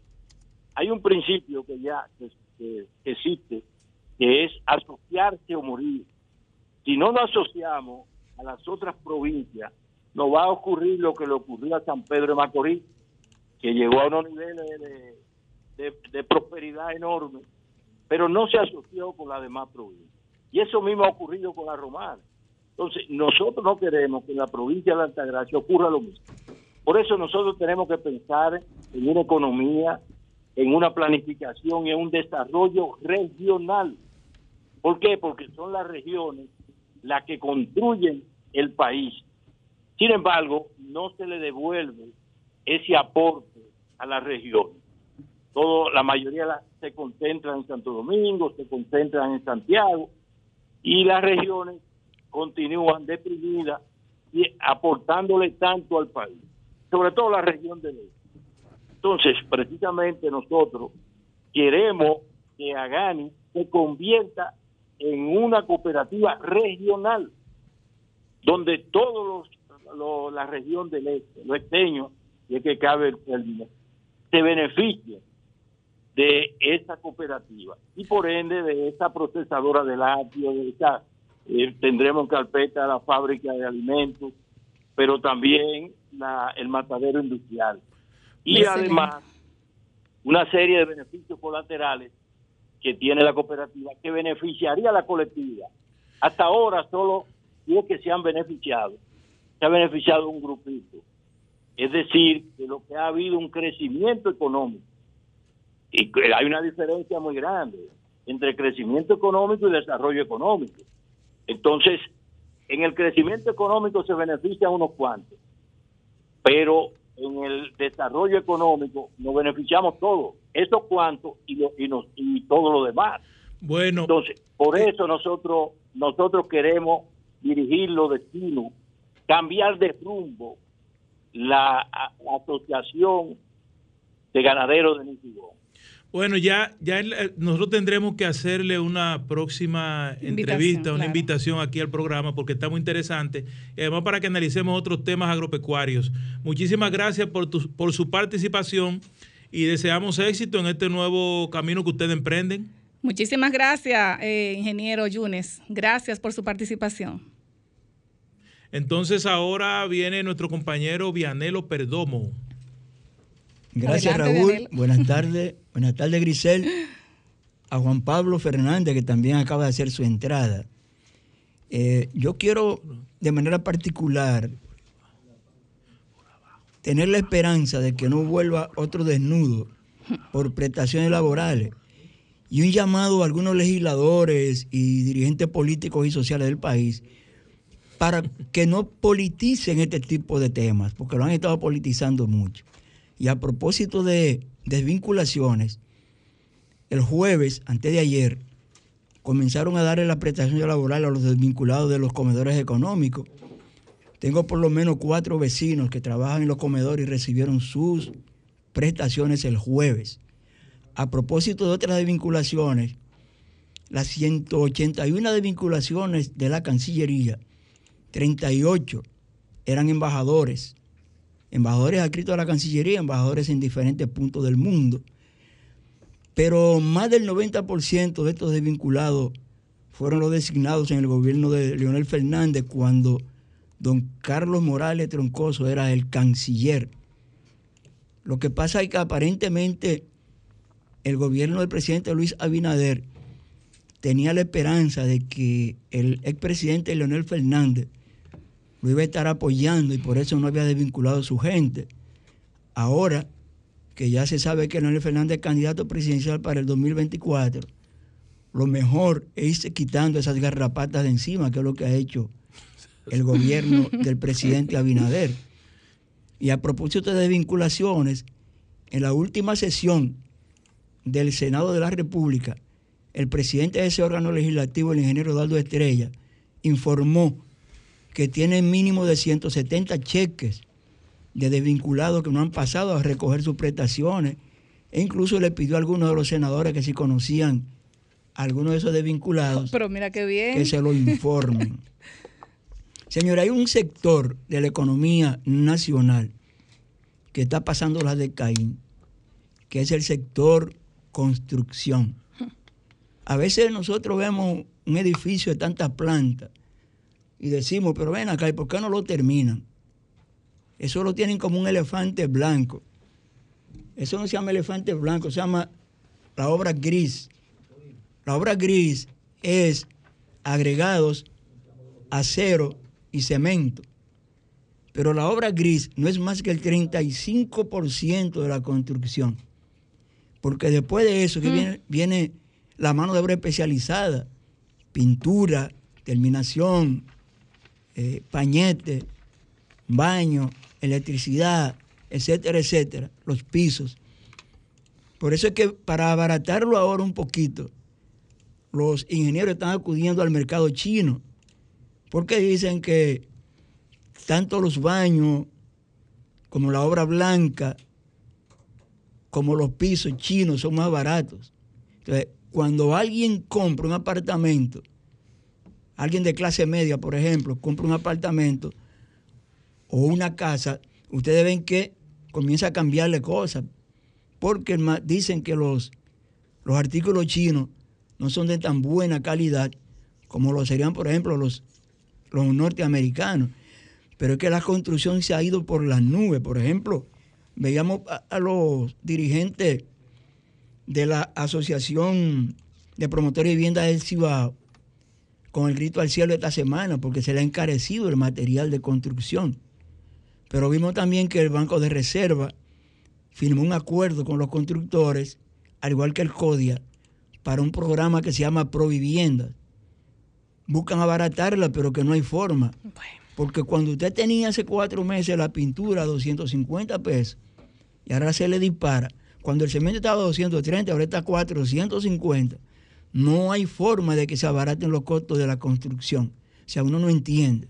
hay un principio que ya existe, que es asociarse o morir. Si no nos asociamos a las otras provincias, nos va a ocurrir lo que le ocurrió a San Pedro de Macorís, que llegó a unos niveles de, prosperidad enorme, pero no se asoció con las demás provincias. Y eso mismo ha ocurrido con la romana. Entonces, nosotros no queremos que en la provincia de Altagracia ocurra lo mismo. Por eso nosotros tenemos que pensar en una economía, en una planificación y en un desarrollo regional. ¿Por qué? Porque son las regiones las que construyen el país. Sin embargo, no se le devuelve ese aporte a la región. Todo, la mayoría se concentra en Santo Domingo, se concentran en Santiago y las regiones continúan deprimidas y aportándole tanto al país, sobre todo la región del este. Entonces, precisamente nosotros queremos que Agani se convierta en una cooperativa regional, donde todos los, la región del este, los esteños, y es que cabe el término, se beneficien de esa cooperativa y por ende de esa procesadora de lácteos, de esa, eh, tendremos carpeta la fábrica de alimentos, pero también el matadero industrial. Y además, una serie de beneficios colaterales que tiene la cooperativa que beneficiaría a la colectividad. Hasta ahora solo es que se han beneficiado, se ha beneficiado un grupito. Es decir, que lo que ha habido un crecimiento económico. Y hay una diferencia muy grande entre crecimiento económico y desarrollo económico. Entonces, en el crecimiento económico se benefician unos cuantos, pero en el desarrollo económico nos beneficiamos todos, eso cuanto y, y, nos, y todo lo demás. Bueno. Entonces, por eh, eso nosotros, nosotros queremos dirigir los destinos, cambiar de rumbo la, asociación de ganaderos de Nitigón. Bueno, ya, ya nosotros tendremos que hacerle una próxima entrevista, una invitación aquí al programa porque está muy interesante. Y además para que analicemos otros temas agropecuarios. Muchísimas gracias por, tu, por su participación y deseamos éxito en este nuevo camino que ustedes emprenden. Muchísimas gracias, eh, ingeniero Yunes. Gracias por su participación. Entonces ahora viene nuestro compañero Vianelo Perdomo. Gracias, Raúl. Buenas tardes. Buenas tardes, Grisel. A Juan Pablo Fernández, que también acaba de hacer su entrada. Eh, yo quiero, de manera particular, tener la esperanza de que no vuelva otro desnudo por prestaciones laborales y un llamado a algunos legisladores y dirigentes políticos y sociales del país para que no politicen este tipo de temas, porque lo han estado politizando mucho. Y a propósito de desvinculaciones, el jueves, antes de ayer, comenzaron a darle la prestación laboral a los desvinculados de los comedores económicos. Tengo por lo menos cuatro vecinos que trabajan en los comedores y recibieron sus prestaciones el jueves. A propósito de otras desvinculaciones, las 181 desvinculaciones de la Cancillería, 38 eran embajadores embajadores adscritos a la Cancillería, embajadores en diferentes puntos del mundo. pero más del 90% de estos desvinculados fueron los designados en el gobierno de Leonel Fernández cuando don Carlos Morales Troncoso era el canciller. Lo que pasa es que aparentemente el gobierno del presidente Luis Abinader tenía la esperanza de que el expresidente Leonel Fernández lo iba a estar apoyando y por eso no había desvinculado a su gente. Ahora que ya se sabe que Leonel Fernández es candidato presidencial para el 2024, lo mejor es irse quitando esas garrapatas de encima, que es lo que ha hecho el gobierno *laughs* del presidente Abinader. Y a propósito de desvinculaciones, en la última sesión del Senado de la República, el presidente de ese órgano legislativo, el ingeniero Eduardo Estrella, informó que tiene mínimo de 170 cheques de desvinculados que no han pasado a recoger sus prestaciones. E incluso le pidió a algunos de los senadores que si conocían a algunos de esos desvinculados, Pero mira qué bien. que se lo informen. *laughs* Señora, hay un sector de la economía nacional que está pasando la de Caín, que es el sector construcción. A veces nosotros vemos un edificio de tantas plantas y decimos, pero ven acá, ¿y por qué no lo terminan? Eso lo tienen como un elefante blanco. Eso no se llama elefante blanco, se llama la obra gris. La obra gris es agregados, acero y cemento. Pero la obra gris no es más que el 35% de la construcción. Porque después de eso que viene, viene la mano de obra especializada, pintura, terminación, eh, pañete, baño, electricidad, etcétera, etcétera, los pisos. Por eso es que para abaratarlo ahora un poquito, los ingenieros están acudiendo al mercado chino, porque dicen que tanto los baños como la obra blanca, como los pisos chinos son más baratos. Entonces, cuando alguien compra un apartamento, alguien de clase media, por ejemplo, compra un apartamento o una casa, ustedes ven que comienza a cambiarle cosas, porque dicen que los, los artículos chinos no son de tan buena calidad como lo serían, por ejemplo, los, los norteamericanos. Pero es que la construcción se ha ido por las nubes. Por ejemplo, veíamos a, a los dirigentes de la Asociación de Promotores de Vivienda del Cibao con el grito al cielo esta semana porque se le ha encarecido el material de construcción. Pero vimos también que el Banco de Reserva firmó un acuerdo con los constructores, al igual que el CODIA, para un programa que se llama Proviviendas. Buscan abaratarla, pero que no hay forma. Porque cuando usted tenía hace cuatro meses la pintura a 250 pesos y ahora se le dispara, cuando el cemento estaba a 230, ahora está a 450, no hay forma de que se abaraten los costos de la construcción. O sea, uno no entiende.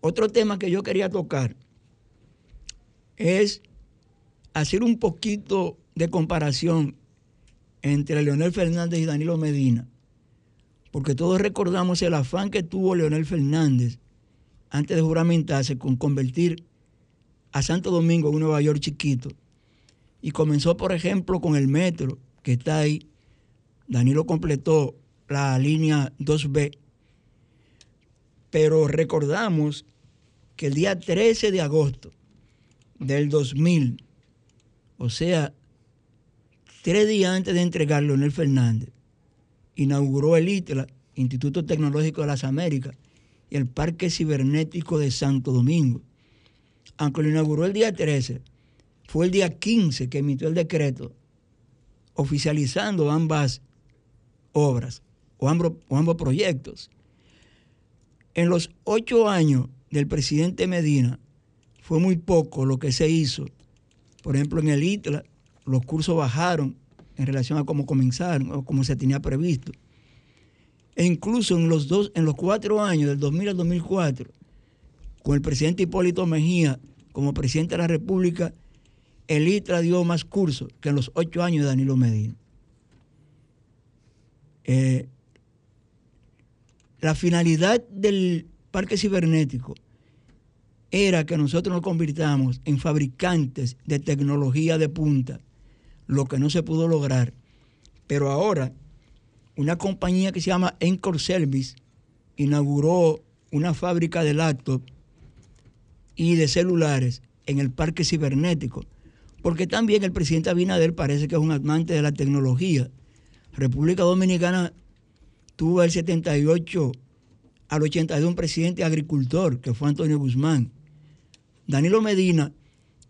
Otro tema que yo quería tocar es hacer un poquito de comparación entre Leonel Fernández y Danilo Medina, porque todos recordamos el afán que tuvo Leonel Fernández antes de juramentarse con convertir a Santo Domingo en un Nueva York chiquito. Y comenzó, por ejemplo, con el metro, que está ahí. Danilo completó la línea 2B. Pero recordamos que el día 13 de agosto del 2000, o sea, tres días antes de entregarlo, Leonel Fernández, inauguró el ITLA, Instituto Tecnológico de las Américas, y el Parque Cibernético de Santo Domingo. Aunque lo inauguró el día 13, fue el día 15 que emitió el decreto oficializando ambas obras o ambos, o ambos proyectos. En los ocho años del presidente Medina fue muy poco lo que se hizo. Por ejemplo, en el ITLA los cursos bajaron en relación a cómo comenzaron o como se tenía previsto. E incluso en los, dos, en los cuatro años, del 2000 al 2004, con el presidente Hipólito Mejía como presidente de la República, el ITRA dio más cursos que en los ocho años de Danilo Medina. Eh, la finalidad del parque cibernético era que nosotros nos convirtamos en fabricantes de tecnología de punta lo que no se pudo lograr. Pero ahora, una compañía que se llama Encore Service inauguró una fábrica de laptops y de celulares en el parque cibernético, porque también el presidente Abinader parece que es un amante de la tecnología. República Dominicana tuvo el 78 al 82 un presidente agricultor, que fue Antonio Guzmán. Danilo Medina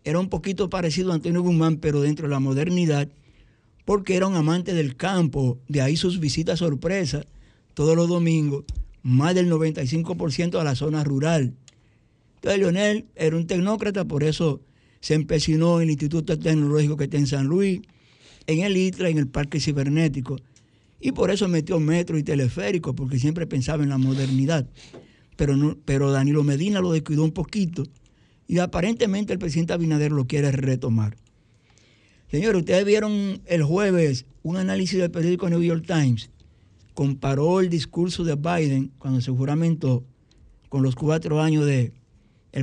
era un poquito parecido a Antonio Guzmán, pero dentro de la modernidad, porque era un amante del campo, de ahí sus visitas sorpresas todos los domingos, más del 95% a la zona rural. Entonces Leonel era un tecnócrata, por eso se empecinó en el Instituto Tecnológico que está en San Luis, en el ITRA, en el Parque Cibernético. Y por eso metió metro y teleférico, porque siempre pensaba en la modernidad. Pero, no, pero Danilo Medina lo descuidó un poquito y aparentemente el presidente Abinader lo quiere retomar. Señores, ustedes vieron el jueves un análisis del periódico New York Times. Comparó el discurso de Biden cuando se juramentó con los cuatro años de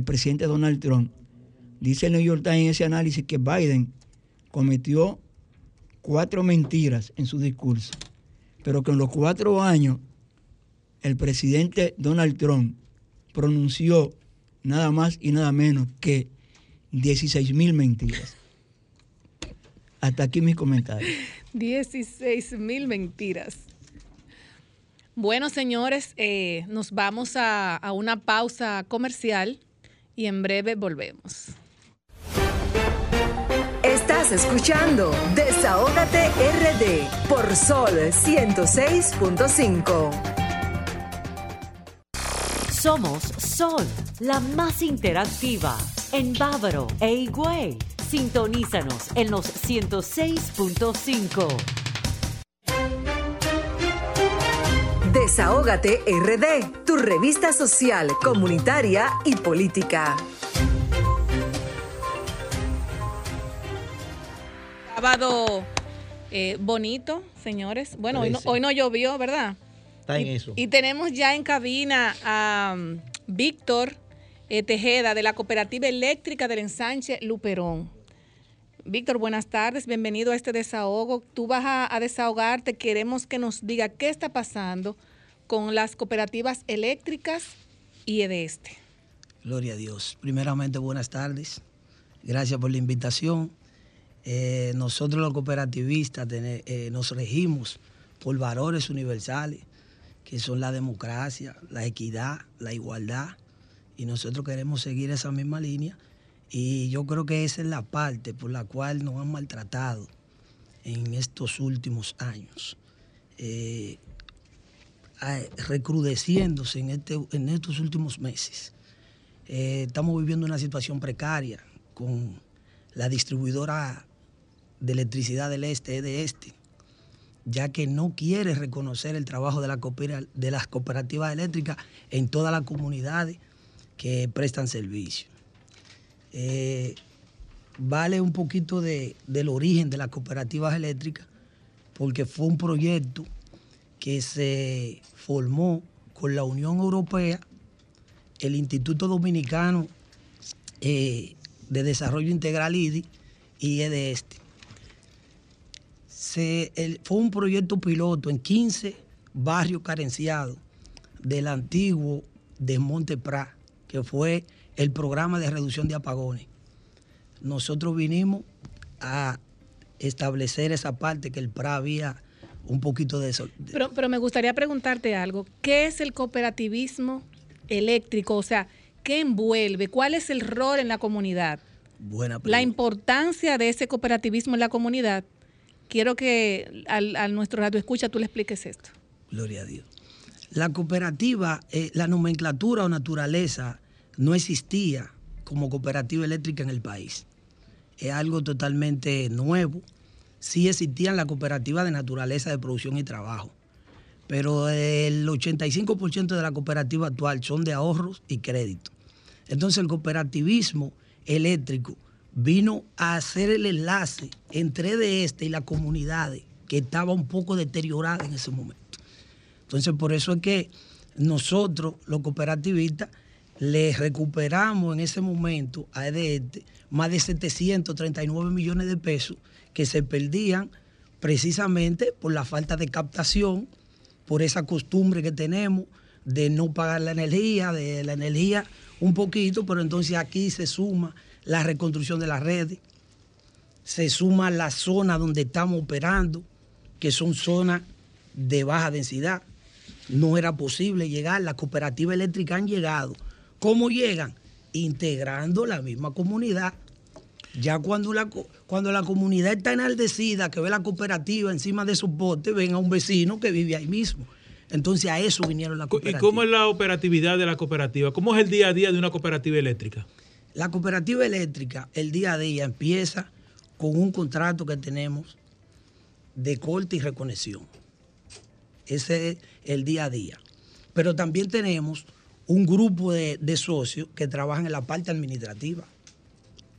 presidente Donald Trump. Dice el New York Times en ese análisis que Biden cometió cuatro mentiras en su discurso, pero que en los cuatro años el presidente Donald Trump pronunció nada más y nada menos que 16 mil mentiras. Hasta aquí mis comentarios. 16 mil mentiras. Bueno, señores, eh, nos vamos a, a una pausa comercial y en breve volvemos. Estás escuchando Desahógate RD por Sol 106.5. Somos Sol, la más interactiva en Bávaro e Higüey. Sintonízanos en los 106.5. Desahógate RD, tu revista social, comunitaria y política. Sábado eh, bonito, señores. Bueno, hoy no, hoy no llovió, ¿verdad? Está en y, eso. y tenemos ya en cabina a um, Víctor eh, Tejeda de la Cooperativa Eléctrica del Ensanche Luperón. Víctor, buenas tardes, bienvenido a este desahogo. Tú vas a, a desahogarte, queremos que nos diga qué está pasando con las cooperativas eléctricas y EDESTE. Gloria a Dios. Primeramente, buenas tardes. Gracias por la invitación. Eh, nosotros los cooperativistas eh, nos regimos por valores universales, que son la democracia, la equidad, la igualdad, y nosotros queremos seguir esa misma línea. Y yo creo que esa es la parte por la cual nos han maltratado en estos últimos años. Eh, recrudeciéndose en, este, en estos últimos meses. Estamos viviendo una situación precaria con la distribuidora de electricidad del este, de este, ya que no quiere reconocer el trabajo de las cooperativas eléctricas en todas las comunidades que prestan servicio. Eh, vale un poquito de, del origen de las cooperativas eléctricas, porque fue un proyecto que se formó con la Unión Europea, el Instituto Dominicano eh, de Desarrollo Integral IDI y EDESTE. Se, el, fue un proyecto piloto en 15 barrios carenciados del antiguo Desmonte Pra, que fue el programa de reducción de apagones. Nosotros vinimos a establecer esa parte que el PRA había un poquito de eso. Pero, pero me gustaría preguntarte algo. ¿Qué es el cooperativismo eléctrico? O sea, ¿qué envuelve? ¿Cuál es el rol en la comunidad? Buena pregunta. La importancia de ese cooperativismo en la comunidad. Quiero que al, a nuestro radio escucha tú le expliques esto. Gloria a Dios. La cooperativa, eh, la nomenclatura o naturaleza no existía como cooperativa eléctrica en el país. Es algo totalmente nuevo sí existían las cooperativas de naturaleza de producción y trabajo, pero el 85% de la cooperativa actual son de ahorros y crédito. Entonces el cooperativismo eléctrico vino a hacer el enlace entre de este y las comunidades que estaba un poco deteriorada en ese momento. Entonces por eso es que nosotros, los cooperativistas, le recuperamos en ese momento a EDET más de 739 millones de pesos que se perdían precisamente por la falta de captación, por esa costumbre que tenemos de no pagar la energía, de la energía un poquito, pero entonces aquí se suma la reconstrucción de las redes, se suma la zona donde estamos operando, que son zonas de baja densidad. No era posible llegar, las cooperativas eléctricas han llegado ¿Cómo llegan? Integrando la misma comunidad. Ya cuando la, cuando la comunidad está enaldecida, que ve la cooperativa encima de su bote, ven a un vecino que vive ahí mismo. Entonces a eso vinieron las cooperativas. ¿Y cómo es la operatividad de la cooperativa? ¿Cómo es el día a día de una cooperativa eléctrica? La cooperativa eléctrica, el día a día empieza con un contrato que tenemos de corte y reconexión. Ese es el día a día. Pero también tenemos un grupo de, socios que trabajan en la parte administrativa,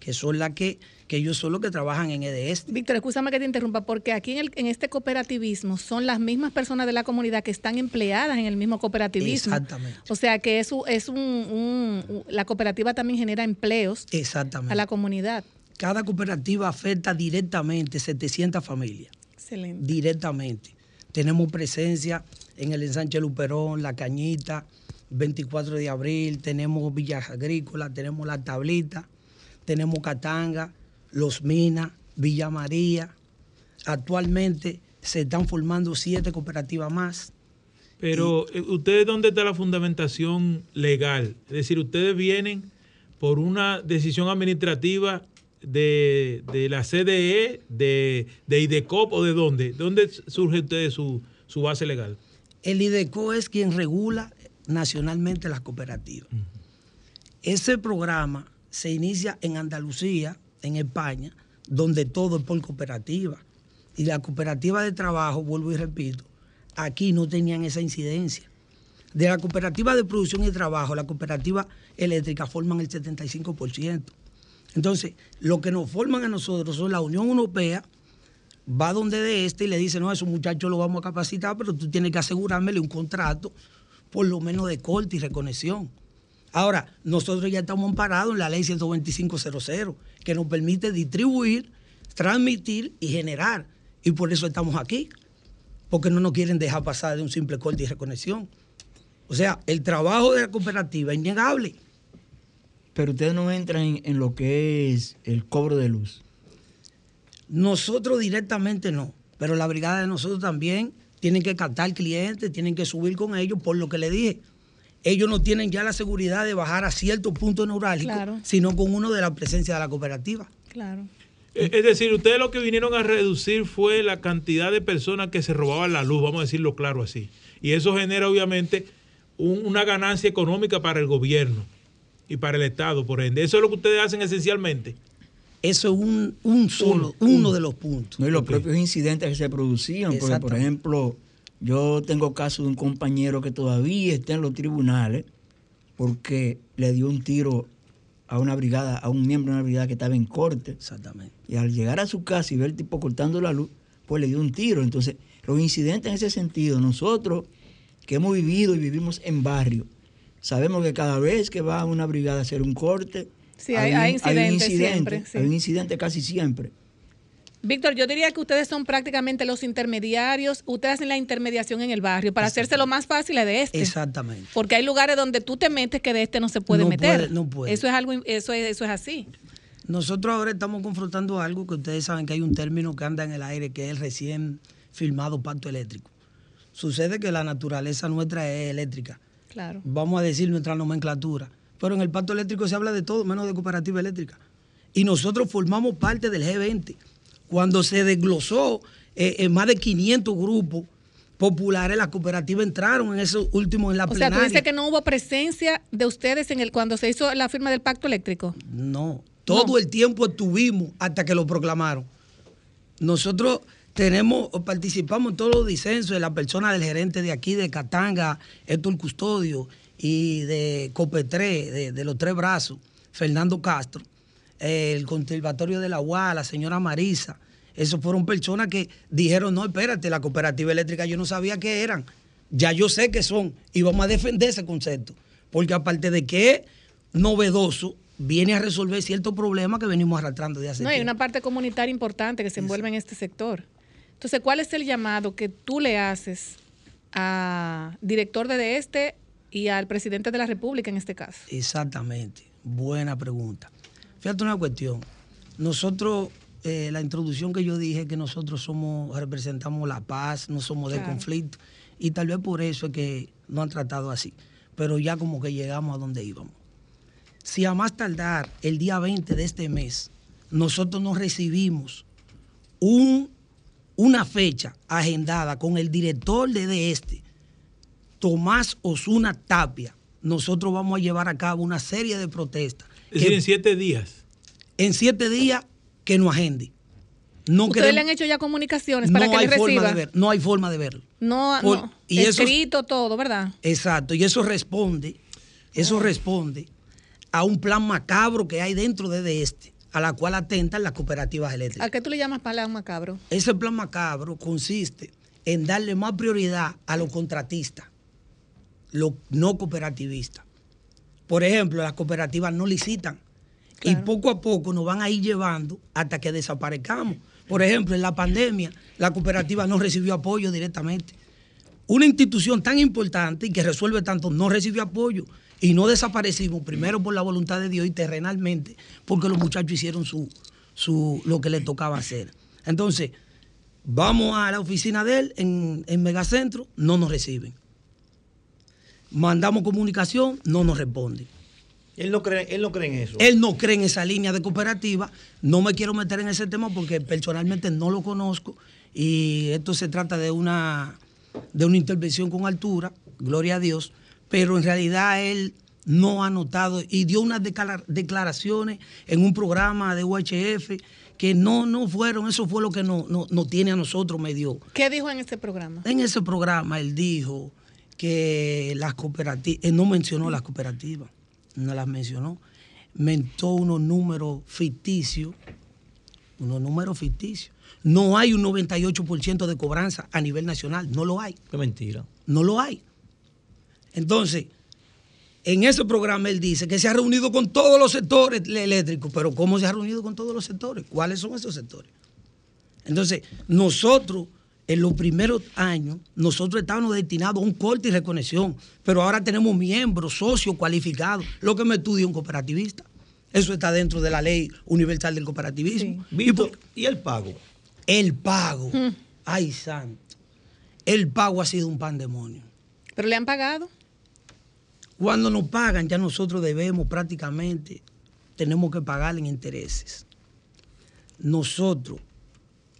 que son las que, que ellos son los que trabajan en EDS. Víctor, escúchame que te interrumpa, porque aquí en, en, este cooperativismo son las mismas personas de la comunidad que están empleadas en el mismo cooperativismo. Exactamente. O sea que es, es un, la cooperativa también genera empleos Exactamente. a la comunidad. Cada cooperativa afecta directamente 700 familias. Excelente. Directamente. Tenemos presencia en el ensanche Luperón, La Cañita, 24 de abril, tenemos Villas Agrícolas, tenemos La Tablita, tenemos Catanga, Los Minas, Villa María. Actualmente se están formando siete cooperativas más. Pero, eh, ¿ustedes dónde está la fundamentación legal? Es decir, ustedes vienen por una decisión administrativa de, la CDE, de, de, IDECOP o de dónde? ¿Dónde surge ustedes su, su base legal? El IDECO es quien regula nacionalmente las cooperativas. Ese programa se inicia en Andalucía, en España, donde todo es por cooperativa. Y la cooperativa de trabajo, vuelvo y repito, aquí no tenían esa incidencia. De la cooperativa de producción y trabajo, la cooperativa eléctrica forman el 75%. Entonces, lo que nos forman a nosotros son la Unión Europea, va donde de este y le dice, no, a esos muchachos lo vamos a capacitar, pero tú tienes que asegurármele un contrato por lo menos de corte y reconexión. Ahora, nosotros ya estamos amparados en la ley 125.00, que nos permite distribuir, transmitir y generar. Y por eso estamos aquí, porque no nos quieren dejar pasar de un simple corte y reconexión. O sea, el trabajo de la cooperativa es innegable. Pero ustedes no entran en, lo que es el cobro de luz. Nosotros directamente no, pero la brigada de nosotros también tienen que captar clientes, tienen que subir con ellos, por lo que le dije. Ellos no tienen ya la seguridad de bajar a cierto punto neurálgico, sino con uno de la presencia de la cooperativa. Claro. Eh, es decir, ustedes lo que vinieron a reducir fue la cantidad de personas que se robaban la luz, vamos a decirlo claro así. Y eso genera obviamente una ganancia económica para el gobierno y para el Estado, por ende. Eso es lo que ustedes hacen esencialmente. Eso es un, solo, uno, de los puntos. No, y los propios incidentes que se producían, porque por ejemplo, yo tengo caso de un compañero que todavía está en los tribunales porque le dio un tiro a una brigada, a un miembro de una brigada que estaba en corte. Exactamente. Y al llegar a su casa y ver el tipo cortando la luz, pues le dio un tiro. Entonces, los incidentes en ese sentido, nosotros que hemos vivido y vivimos en barrio, sabemos que cada vez que va una brigada a hacer un corte, Sí, hay, incidentes siempre. Hay un incidente casi siempre. Víctor, yo diría que ustedes son prácticamente los intermediarios, ustedes hacen la intermediación en el barrio para hacerse lo más fácil de este. Exactamente. Porque hay lugares donde tú te metes que de este no se puede meter. no puede. Eso es algo, eso es, eso es así. Nosotros ahora estamos confrontando algo que ustedes saben que hay un término que anda en el aire que es el recién firmado pacto eléctrico. Sucede que la naturaleza nuestra es eléctrica. Claro. Vamos a decir nuestra nomenclatura pero en el pacto eléctrico se habla de todo, menos de cooperativa eléctrica. Y nosotros formamos parte del G20. Cuando se desglosó en eh, más de 500 grupos populares, las cooperativas entraron en esos últimos en la o sea, tú dices que no hubo presencia de ustedes en el cuando se hizo la firma del pacto eléctrico. No, todo el tiempo estuvimos hasta que lo proclamaron. Nosotros tenemos, participamos en todos los disensos de la persona del gerente de aquí, de Catanga, Héctor Custodio, y de Copetré, de, los tres brazos, Fernando Castro, el Conservatorio de la UA, la señora Marisa. Esos fueron personas que dijeron, no, espérate, la cooperativa eléctrica yo no sabía qué eran. Ya yo sé qué son y vamos a defender ese concepto. porque aparte de que es novedoso, viene a resolver ciertos problemas que venimos arrastrando de hace No, hay tiempo. una parte comunitaria importante que se envuelve en este sector. Entonces, ¿cuál es el llamado que tú le haces al director de este y al presidente de la República en este caso? Exactamente, buena pregunta. Fíjate una cuestión, nosotros, eh, la introducción que yo dije, que nosotros somos, representamos la paz, no somos de conflicto, y tal vez por eso es que no han tratado así, pero ya como que llegamos a donde íbamos. Si a más tardar el día 20 de este mes, nosotros no recibimos un, una fecha agendada con el director de, de este, Tomás Osuna Tapia, nosotros vamos a llevar a cabo una serie de protestas. Es decir, en siete días. en siete días que no agende. No Ustedes queremos- le han hecho ya comunicaciones no para que hay le forma reciba. de ver, no hay forma de verlo. No, Por- no. y eso- escrito todo, ¿verdad? Exacto, y eso responde, eso responde a un plan macabro que hay dentro de, de este, a la cual atentan las cooperativas eléctricas. ¿A qué tú le llamas plan macabro? Ese plan macabro consiste en darle más prioridad a los contratistas, los no cooperativistas. Por ejemplo, las cooperativas no licitan y poco a poco nos van a ir llevando hasta que desaparezcamos. Por ejemplo, en la pandemia, la cooperativa no recibió apoyo directamente. Una institución tan importante y que resuelve tanto no recibió apoyo y no desaparecimos, primero por la voluntad de Dios y terrenalmente, porque los muchachos hicieron su, su, lo que les tocaba hacer. Entonces, vamos a la oficina de él en, en Megacentro, no nos reciben. Mandamos comunicación, no nos responden. Él no cree, él no cree en eso. Él no cree en esa línea de cooperativa. No me quiero meter en ese tema porque personalmente no lo conozco. Y esto se trata de una, de una intervención con altura, gloria a Dios. Pero en realidad él no ha notado y dio unas declara- declaraciones en un programa de UHF que no, no fueron, eso fue lo que nos no, nos tiene a nosotros medio. ¿Qué dijo en este programa? En ese programa él dijo que las cooperativas, él no mencionó las cooperativas, no las mencionó, mentó unos números ficticios, unos números ficticios. No hay un 98% de cobranza a nivel nacional, no lo hay, Qué mentira. no lo hay. Entonces, en ese programa él dice que se ha reunido con todos los sectores eléctricos, pero ¿cómo se ha reunido con todos los sectores? ¿Cuáles son esos sectores? Entonces, nosotros, en los primeros años, nosotros estábamos destinados a un corte y reconexión, pero ahora tenemos miembros, socios cualificados, lo que me estudia un cooperativista. Eso está dentro de la ley universal del cooperativismo. ¿Y, Víctor, por- ¿y el pago? el pago, Mm. ay santo, el pago ha sido un pandemonio. ¿Pero le han pagado? Cuando nos pagan, ya nosotros debemos prácticamente, tenemos que pagar en intereses. Nosotros,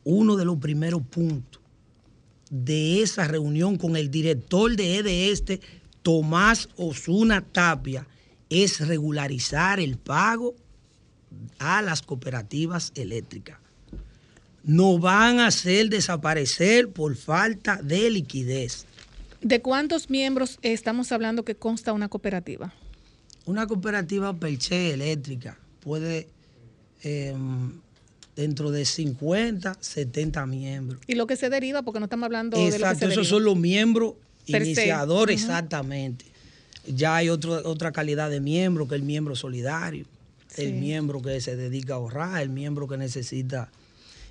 uno de los primeros puntos de esa reunión con el director de EDE Este, Tomás Osuna Tapia, es regularizar el pago a las cooperativas eléctricas. Nos van a hacer desaparecer por falta de liquidez. ¿De cuántos miembros estamos hablando que consta una cooperativa? Una cooperativa per se eléctrica puede, eh, dentro de 50, 70 miembros. Y lo que se deriva, porque no estamos hablando de lo que Exacto, esos deriva. son los miembros iniciadores, exactamente. Ya hay otro- otra calidad de miembro, que el miembro solidario, Sí. el miembro que se dedica a ahorrar, el miembro que necesita.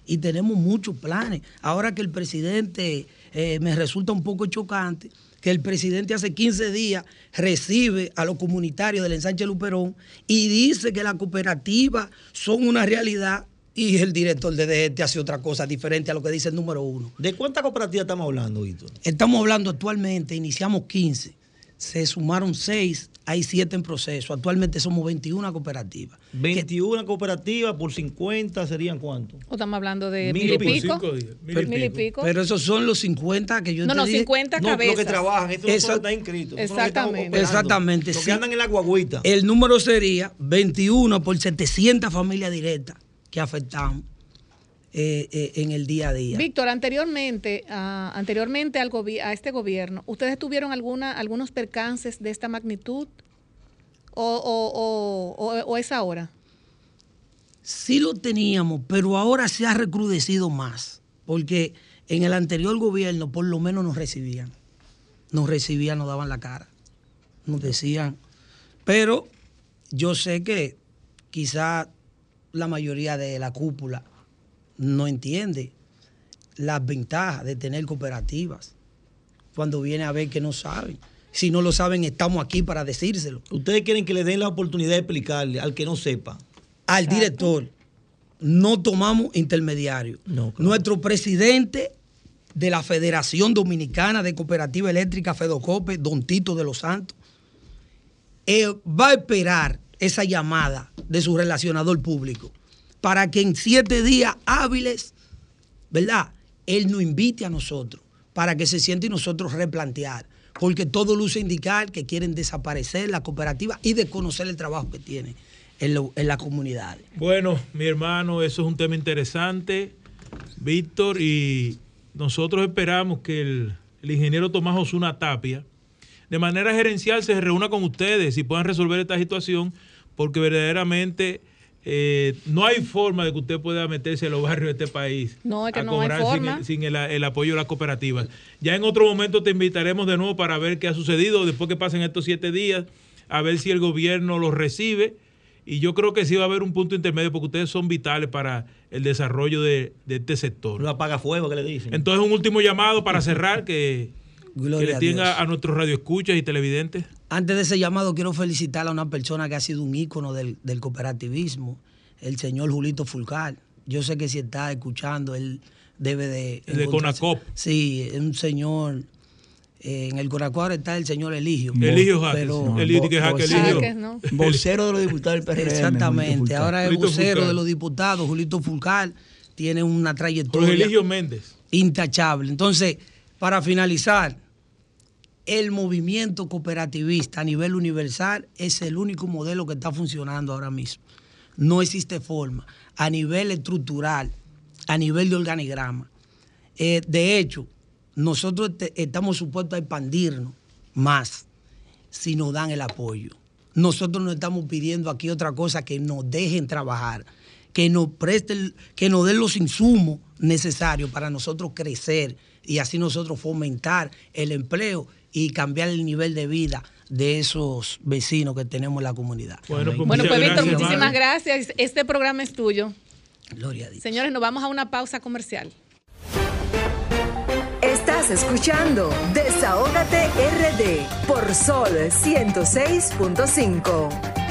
Y tenemos muchos planes. Ahora que el presidente eh, me resulta un poco chocante, que el presidente hace 15 días recibe a los comunitarios del ensanche Luperón y dice que las cooperativas son una realidad y el director de DGT hace otra cosa diferente a lo que dice el número uno. ¿De cuántas cooperativas estamos hablando, Víctor? Estamos hablando actualmente, iniciamos 15, se sumaron 6, hay 7 en proceso. Actualmente somos 21 cooperativas. 21 cooperativas por 50 serían cuánto? ¿O estamos hablando de Mil mil, y pico. Cinco mil y Mil y pico. Pero esos son los 50 que yo no, te no, dije. 50 No, cabezas. los que trabajan, estos no Esa- son los que están inscritos. estos son los que están Exactamente. Exactamente, Los sí. que andan en la guagüita. El número sería 21 por 700 familias directas que afectamos eh, eh, en el día a día. Víctor, anteriormente, ah, anteriormente al a este gobierno, ¿ustedes tuvieron alguna, algunos percances de esta magnitud? ¿O, o, o, o- o es ahora? Sí lo teníamos, pero ahora se ha recrudecido más, porque en el anterior gobierno por lo menos nos recibían. Nos recibían, nos daban la cara. Nos decían, Pero yo sé que quizá la mayoría de la cúpula no entiende las ventajas de tener cooperativas. Cuando viene a ver que no saben. Si no lo saben, estamos aquí para decírselo. Ustedes quieren que le den la oportunidad de explicarle al que no sepa. Al director, no tomamos intermediarios. No, claro. Nuestro presidente de la Federación Dominicana de Cooperativa Eléctrica Fedocope, Don Tito de los Santos, eh, va a esperar esa llamada de su relacionador público para que en siete días hábiles, ¿verdad? Él nos invite a nosotros para que se siente y nosotros replantear. Porque todo luce indicar que quieren desaparecer la cooperativa y desconocer el trabajo que tienen en, lo- en las comunidades. Bueno, mi hermano, eso es un tema interesante, Víctor, y nosotros esperamos que el, el ingeniero Tomás Osuna Tapia, de manera gerencial, se reúna con ustedes y puedan resolver esta situación, porque verdaderamente eh, no hay forma de que usted pueda meterse en los barrios de este país No, es que a no hay cobrar sin, forma. el, sin el- el apoyo de las cooperativas. Ya en otro momento te invitaremos de nuevo para ver qué ha sucedido después que pasen estos siete días, a ver si el gobierno los recibe. Y yo creo que sí va a haber un punto intermedio porque ustedes son vitales para el desarrollo de, de este sector. Lo apaga fuego que le dicen. Entonces, un último llamado para cerrar que, que le a tenga Dios. a nuestros radioescuchas y televidentes. Antes de ese llamado, quiero felicitar a una persona que ha sido un ícono del, del cooperativismo, el señor Julito Fulcar. Yo sé que si está escuchando, él debe de... El de Conacop. Sí, es un señor... eh, en el Conacop ahora está el señor Eligio. Eligio Jaques. Eligio, que Jaques, ¿no? *laughs* Vocero de los diputados del PRM. Exactamente. Ahora es vocero Fulcar. de los diputados, Julito Fulcar. Tiene una trayectoria Eligio Méndez. intachable. Entonces, para finalizar, el movimiento cooperativista a nivel universal es el único modelo que está funcionando ahora mismo. No existe forma. A nivel estructural, a nivel de organigrama. Eh, de hecho, nosotros te- estamos supuestos a expandirnos más si nos dan el apoyo. Nosotros no estamos pidiendo aquí otra cosa que nos dejen trabajar, que nos presten, que nos den los insumos necesarios para nosotros crecer y así nosotros fomentar el empleo y cambiar el nivel de vida de esos vecinos que tenemos en la comunidad. Bueno, pues, Bueno, pues Víctor, gracias, muchísimas gracias. Este programa es tuyo. Gloria a Dios. Señores, nos vamos a una pausa comercial. Estás escuchando Desahógate RD por Sol 106.5.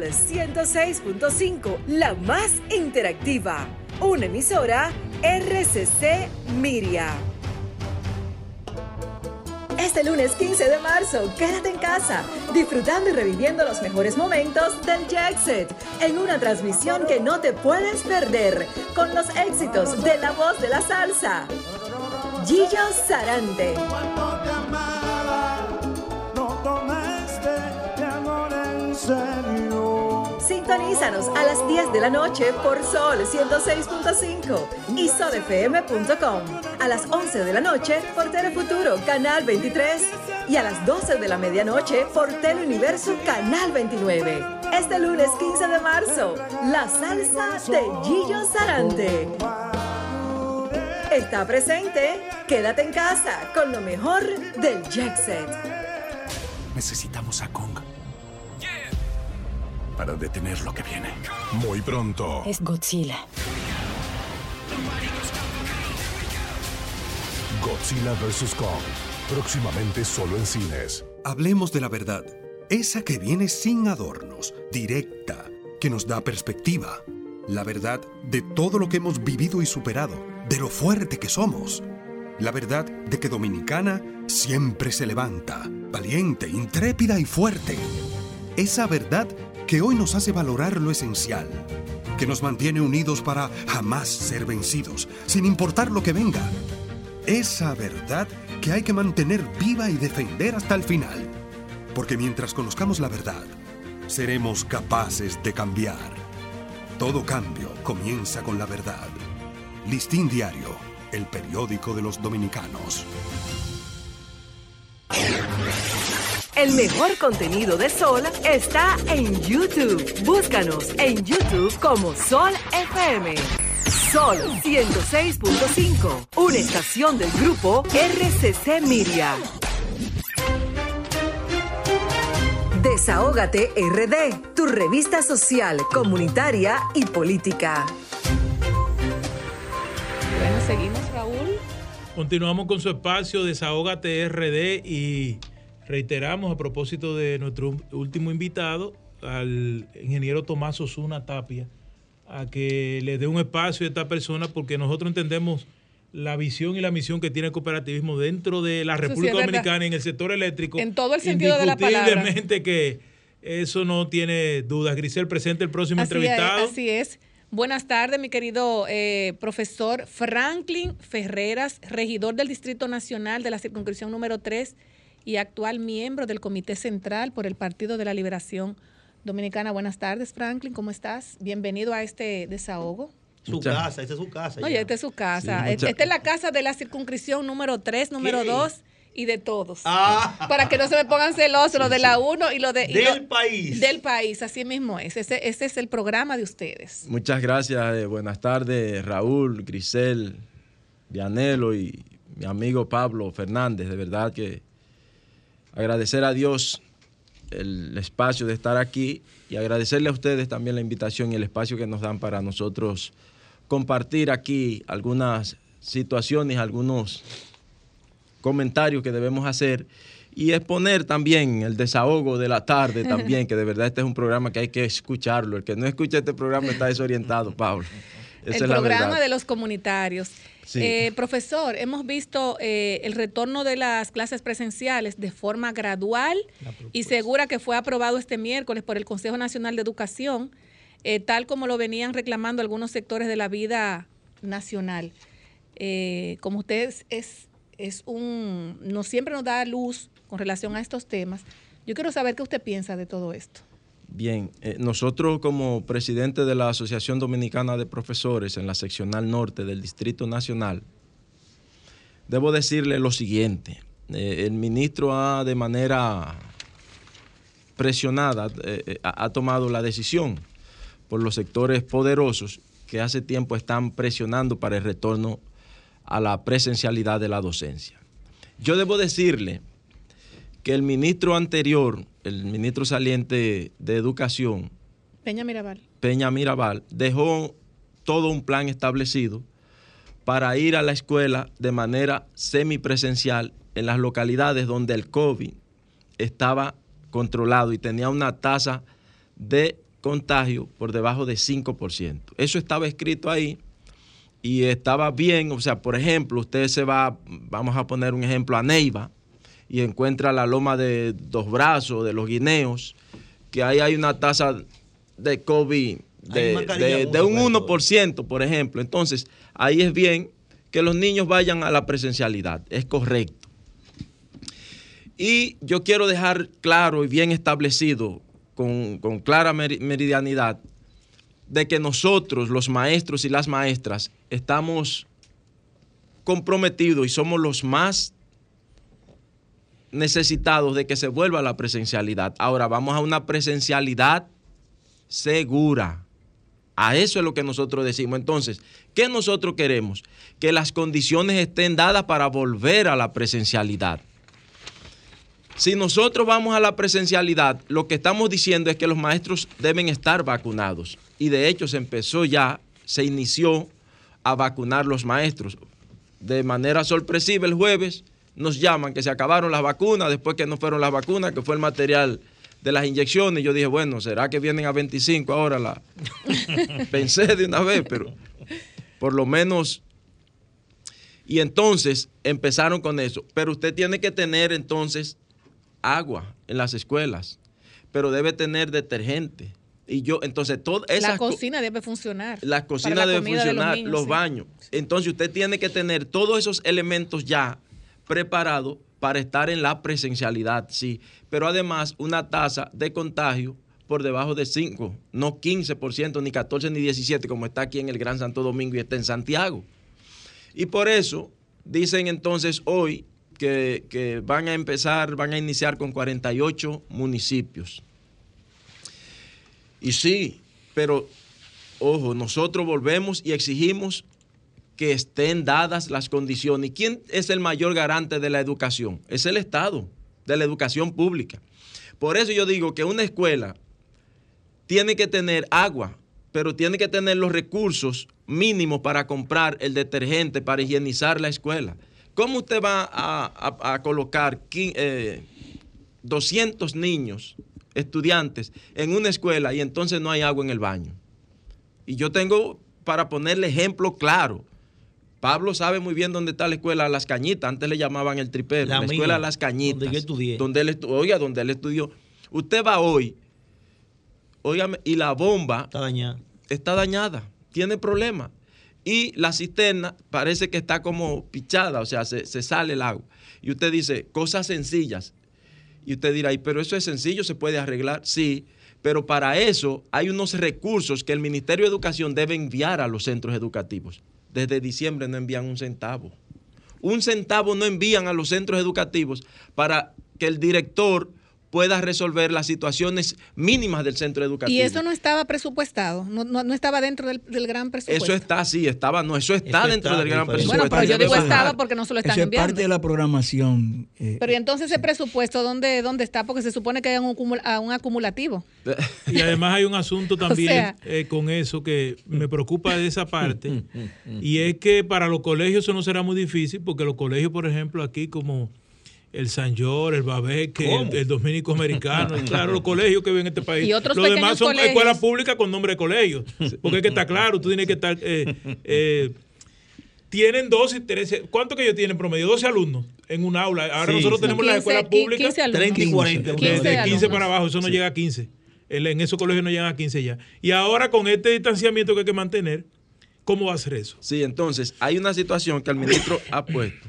Sol 106.5, la más interactiva. Una emisora RCC Miria. Este lunes 15 de marzo, quédate en casa, disfrutando y reviviendo los mejores momentos del Jackset, en una transmisión que no te puedes perder, con los éxitos de la voz de la salsa. Gillo Sarante. Sintonízanos a las 10 de la noche por Sol 106.5 y solfm.com. A las 11 de la noche por Telefuturo, Canal 23. Y a las 12 de la medianoche por Teleuniverso, Canal 29. Este lunes 15 de marzo, la salsa de Gillo Sarante. Está presente. Quédate en casa con lo mejor del Jet Set. Necesitamos a Kong. Para detener lo que viene. Muy pronto. Es Godzilla. Godzilla vs. Kong. Próximamente solo en cines. Hablemos de la verdad. Esa que viene sin adornos, directa, que nos da perspectiva. La verdad de todo lo que hemos vivido y superado, de lo fuerte que somos. La verdad de que Dominicana siempre se levanta, valiente, intrépida y fuerte. Esa verdad que hoy nos hace valorar lo esencial, que nos mantiene unidos para jamás ser vencidos, sin importar lo que venga. Esa verdad que hay que mantener viva y defender hasta el final. Porque mientras conozcamos la verdad, seremos capaces de cambiar. Todo cambio comienza con la verdad. Listín Diario, el periódico de los dominicanos. El mejor contenido de Sol está en YouTube. Búscanos en YouTube como Sol FM. Sol 106.5, una estación del grupo RCC Miria. Desahógate RD, tu revista social, comunitaria y política. Bueno, seguimos, Raúl. Continuamos con su espacio Desahógate RD y reiteramos a propósito de nuestro último invitado, al ingeniero Tomás Osuna Tapia, a que le dé un espacio a esta persona porque nosotros entendemos la visión y la misión que tiene el cooperativismo dentro de la sí República verdad. Dominicana y en el sector eléctrico. En todo el sentido de la palabra. Indiscutiblemente que eso no tiene dudas. Grisel, presente el próximo Así entrevistado. Es, así es. Buenas tardes, mi querido eh, profesor Franklin Ferreras, regidor del Distrito Nacional de la circunscripción número 3 y actual miembro del Comité Central por el Partido de la Liberación Dominicana. Buenas tardes, Franklin, ¿cómo estás? Bienvenido a este desahogo. Su casa, esa es su casa. Oye, esta es su casa. Sí, Esta es la casa de la circunscripción número 3, número ¿Qué? 2 y de todos. Ah. Para que no se me pongan celosos lo de la 1 y lo de... y Del lo- país. Del país, así mismo es. Ese, ese es el programa de ustedes. Muchas gracias, eh, buenas tardes Raúl, Grisel, Dianelo y mi amigo Pablo Fernández. De verdad que agradecer a Dios el espacio de estar aquí y agradecerle a ustedes también la invitación y el espacio que nos dan para nosotros compartir aquí algunas situaciones, algunos comentarios que debemos hacer y exponer también el desahogo de la tarde también, que de verdad este es un programa que hay que escucharlo. El que no escucha este programa está desorientado, Pablo. *laughs* Esa el es la programa verdad. de los comunitarios. Sí. Eh, profesor, hemos visto eh, el retorno de las clases presenciales de forma gradual y segura que fue aprobado este miércoles por el Consejo Nacional de Educación, eh, tal como lo venían reclamando algunos sectores de la vida nacional. Eh, como usted es, es, es un, no siempre nos da luz con relación a estos temas, yo quiero saber qué usted piensa de todo esto. Bien, eh, nosotros como presidente de la Asociación Dominicana de Profesores en la seccional norte del Distrito Nacional, debo decirle lo siguiente. Eh, el ministro ha de manera presionada, eh, ha tomado la decisión por los sectores poderosos que hace tiempo están presionando para el retorno a la presencialidad de la docencia. Yo debo decirle que el ministro anterior, el ministro saliente de Educación, Peña Mirabal. Peña Mirabal, dejó todo un plan establecido para ir a la escuela de manera semipresencial en las localidades donde el COVID estaba controlado y tenía una tasa de contagio por debajo de 5%. Eso estaba escrito ahí y estaba bien, o sea, por ejemplo, usted se va, vamos a poner un ejemplo, a Neiva y encuentra la loma de Dos Brazos, de los Guineos, que ahí hay una tasa de COVID de, de- uno, de un pues, 1%, por ejemplo. Entonces, ahí es bien que los niños vayan a la presencialidad, es correcto. Y yo quiero dejar claro y bien establecido, con, con clara meri- meridianidad, de que nosotros, los maestros y las maestras, estamos comprometidos y somos los más necesitados de que se vuelva la presencialidad. Ahora vamos a una presencialidad segura. A eso es lo que nosotros decimos. Entonces, ¿qué nosotros queremos? Que las condiciones estén dadas para volver a la presencialidad. Si nosotros vamos a la presencialidad, lo que estamos diciendo es que los maestros deben estar vacunados. Y de hecho se empezó ya, se inició a vacunar los maestros. de manera sorpresiva el jueves nos llaman que se acabaron las vacunas, después que no fueron las vacunas, que fue el material de las inyecciones. Yo dije, bueno, ¿será que vienen a 25 ahora? La... *laughs* Pensé de una vez, pero por lo menos... Y entonces empezaron con eso. Pero usted tiene que tener entonces agua en las escuelas, pero debe tener detergente. Y yo, entonces, toda esa La cocina debe funcionar. la cocina la debe comida de los funcionar, niños, los sí. baños. Entonces usted tiene que tener todos esos elementos ya preparados para estar en la presencialidad, sí. Pero además una tasa de contagio por debajo de 5, no 15%, ni 14, ni 17, como está aquí en el Gran Santo Domingo y está en Santiago. Y por eso dicen entonces hoy que, que van a empezar, van a iniciar con 48 municipios. Y sí, pero ojo, nosotros volvemos y exigimos que estén dadas las condiciones. ¿Y quién es el mayor garante de la educación? Es el Estado, de la educación pública. Por eso yo digo que una escuela tiene que tener agua, pero tiene que tener los recursos mínimos para comprar el detergente, para higienizar la escuela. ¿Cómo usted va a, colocar eh, 200 niños, estudiantes, en una escuela y entonces no hay agua en el baño? Y yo tengo, para ponerle ejemplo claro, Pablo sabe muy bien dónde está la escuela Las Cañitas, antes le llamaban el tripero, La la, mía, escuela Las Cañitas. donde yo estudié. Donde él estu- oiga, donde él estudió. Usted va hoy, óigame, y la bomba Está dañada. está dañada, tiene problemas. Y la cisterna parece que está como pichada, o sea, se, se sale el agua. Y usted dice, cosas sencillas. Y usted dirá, "Ay, pero eso es sencillo, se puede arreglar. Sí, pero para eso hay unos recursos que el Ministerio de Educación debe enviar a los centros educativos. Desde diciembre no envían un centavo. Un centavo no envían a los centros educativos para que el director pueda resolver las situaciones mínimas del centro educativo. Y eso no estaba presupuestado, no, no, no estaba dentro del, del gran presupuesto. Eso está así, estaba, no, eso está Eso dentro está, del gran presupuesto. Bueno, pero yo digo estaba porque no se lo están Eso es enviando. parte de la programación. eh, Pero y entonces ese presupuesto, ¿dónde, dónde está? Porque se supone que hay un, un acumulativo. Y además hay un asunto *laughs* también sea- eh, con eso que me preocupa de esa parte. *laughs* y es que para los colegios eso no será muy difícil, porque los colegios, por ejemplo, aquí como el San George, el Babeque, el, el Dominico Americano, claro, los *laughs* colegios que ven en este país. Y otros los demás son colegios. escuelas públicas con nombre de colegios. Porque es que está claro, tú tienes que estar... eh, *laughs* eh, tienen 12, 13, ¿cuánto que ellos tienen promedio? 12 alumnos en un aula. Ahora Sí, nosotros sí. tenemos las 15, escuelas públicas 15 alumnos. 30 y 40. de, 15 de 15 alumnos. para abajo, eso no llega a 15. El- en esos colegios no llegan a 15 ya. Y ahora con este distanciamiento que hay que mantener, ¿cómo va a ser eso? Sí, entonces hay una situación que el ministro ha puesto.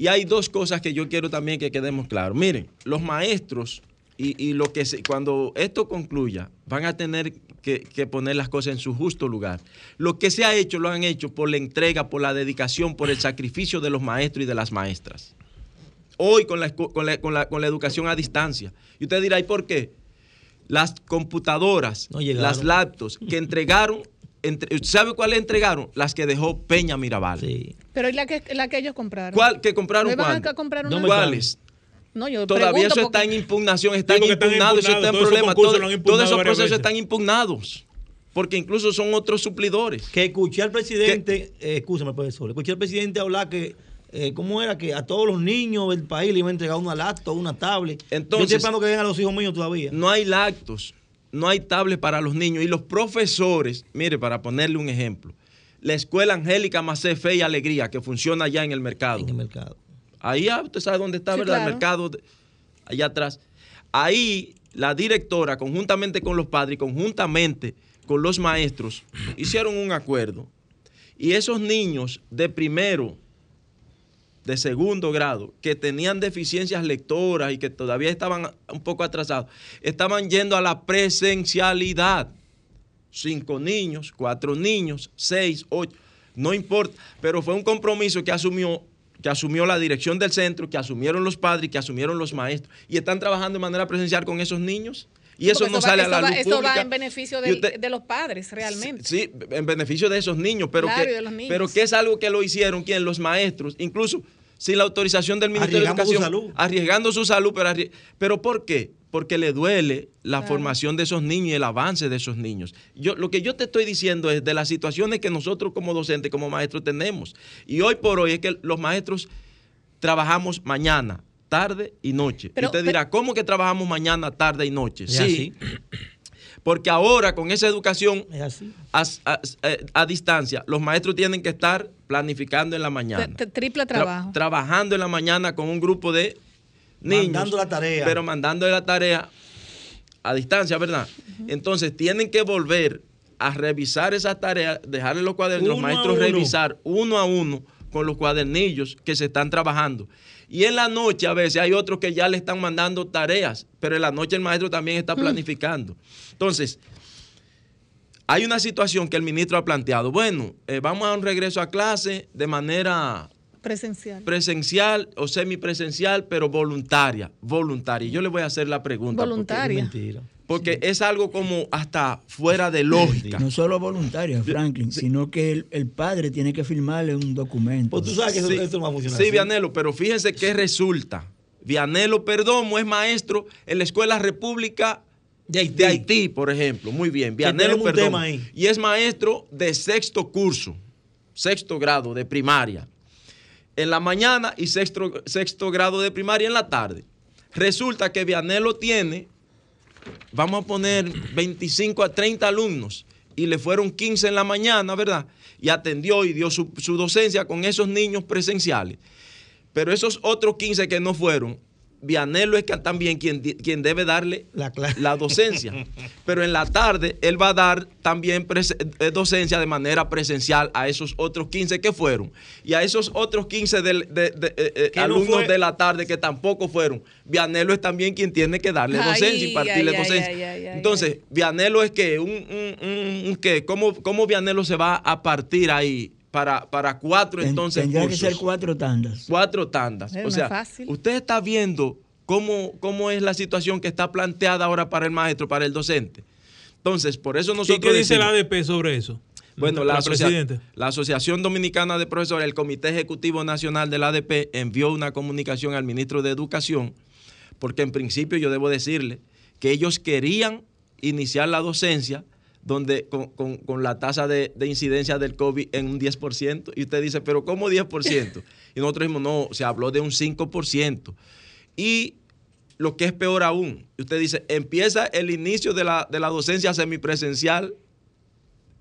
Y hay dos cosas que yo quiero también que quedemos claros. Miren, los maestros y, y lo que se- cuando esto concluya, van a tener que, que poner las cosas en su justo lugar. Lo que se ha hecho, lo han hecho por la entrega, por la dedicación, por el sacrificio de los maestros y de las maestras. Hoy con la, con la- con la- con la educación a distancia. Y usted dirá, ¿y por qué? Las computadoras, No las laptops que entregaron, entre- ¿sabe cuáles entregaron? Las que dejó Peña Mirabal. Sí. Pero ¿y la que, la que ellos compraron? ¿Cuál? ¿Que compraron ¿No iban cuándo? comprar una? ¿Cuáles? No, yo Todavía eso está en impugnación, está están impugnado, eso está en impugnados, todos esos problema. todo- todos procesos veces. están impugnados, porque incluso son otros suplidores. Que escuché al presidente, eh, escúchame, profesor, escuché al presidente hablar que, eh, ¿cómo era? Que a todos los niños del país le iban a entregar una laptop, una tablet. Yo Entonces- estoy esperando que vengan a los hijos míos todavía. No hay lactos, no hay tablets para los niños. Y los profesores, mire, para ponerle un ejemplo, la escuela Angélica Macé Fe y Alegría, que funciona allá en el mercado. En el mercado. Ahí ah, usted sabe dónde está, Sí, ¿verdad? claro. El mercado, de- allá atrás. Ahí la directora, conjuntamente con los padres y conjuntamente con los maestros, hicieron un acuerdo. Y esos niños de primero, de segundo grado, que tenían deficiencias lectoras y que todavía estaban un poco atrasados, estaban yendo a la presencialidad. Cinco niños, cuatro niños, seis, ocho, no importa, pero fue un compromiso que asumió, que asumió la dirección del centro, que asumieron los padres, que asumieron los maestros, y están trabajando de manera presencial con esos niños. Y eso no va- sale a la va- luz Eso pública. va en beneficio Y del- usted- de los padres, realmente. Sí, en beneficio de esos niños, pero, Claro, que, y de los niños. pero que es algo que lo hicieron quien los maestros, incluso sin la autorización del Ministerio de su Educación, salud. arriesgando su salud, pero, pero ¿por qué? Porque le duele la formación de esos niños y el avance de esos niños. Yo, lo que yo te estoy diciendo es de las situaciones que nosotros como docentes, como maestros tenemos. Y hoy por hoy es que los maestros trabajamos mañana, tarde y noche. Pero- y usted dirá, ¿cómo que trabajamos mañana, tarde y noche? Sí, *clears throat* porque ahora con esa educación Es así. a, a- eh, a distancia, los maestros tienen que estar planificando en la mañana. t- Triple Tra- trabajo. trabajando en la mañana con un grupo de niños. Mandando la tarea. Pero mandando la tarea a distancia, ¿verdad? Entonces tienen que volver a revisar esas tareas, dejarle los cuadernos, los Uno maestros uno. revisar uno a uno con los cuadernillos que se están trabajando. Y en la noche a veces hay otros que ya le están mandando tareas, pero en la noche el maestro también está planificando. Entonces, hay una situación que el ministro ha planteado. Bueno, eh, vamos a un regreso a clase de manera Presencial. presencial o semipresencial, pero voluntaria. Voluntaria. Y Yo le voy a hacer la pregunta. porque- Voluntaria. Mentira. Porque, es algo como hasta fuera de lógica. No solo voluntaria, Franklin, sino que el, el padre tiene que firmarle un documento. Pues tú sabes que eso, Sí, eso no va a funcionar. sí. Vianelo, pero fíjense qué resulta. Vianelo Perdomo es maestro en la Escuela República De Haití. de Haití, por ejemplo. Muy bien, Vianelo Perdomo. ahí. Y es maestro de sexto curso, sexto grado de primaria. En la mañana y sexto, sexto grado de primaria en la tarde. Resulta que Vianelo tiene, vamos a poner 25 a 30 alumnos y le fueron 15 en la mañana, ¿verdad? Y atendió y dio su, docencia con esos niños presenciales. Pero esos otros 15 que no fueron, Vianelo es que también quien, quien debe darle La clase. la docencia. *laughs* Pero en la tarde él va a dar también eh, docencia de manera presencial a esos otros 15 que fueron. Y a esos otros 15 del- de, de- eh, eh, no alumnos de la tarde que tampoco fueron. Vianelo es también quien tiene que darle Ay, docencia y partirle ay, docencia. ay, ay, ay, Entonces, Vianelo es que, un, un- un- un qué? ¿Cómo, ¿cómo Vianelo se va a partir ahí para, para cuatro entonces Tendría que ser cuatro tandas. cuatro tandas. Eh, o es sea, fácil. usted está viendo cómo, cómo es la situación que está planteada ahora para el maestro, para el docente. Entonces, por eso ¿Y nosotros qué dice decimos- la ADP sobre eso? bueno, la, asocia- presidenta. la Asociación Dominicana de Profesores, el Comité Ejecutivo Nacional del ADP, envió una comunicación al ministro de Educación, porque en principio yo debo decirle que ellos querían iniciar la docencia donde con, con- con la tasa de, de incidencia del COVID en un 10%. Y usted dice, pero ¿cómo 10%? *laughs* Y nosotros dijimos, no, se habló de un 5%. Y lo que es peor aún, usted dice, empieza el inicio de la, de la docencia semipresencial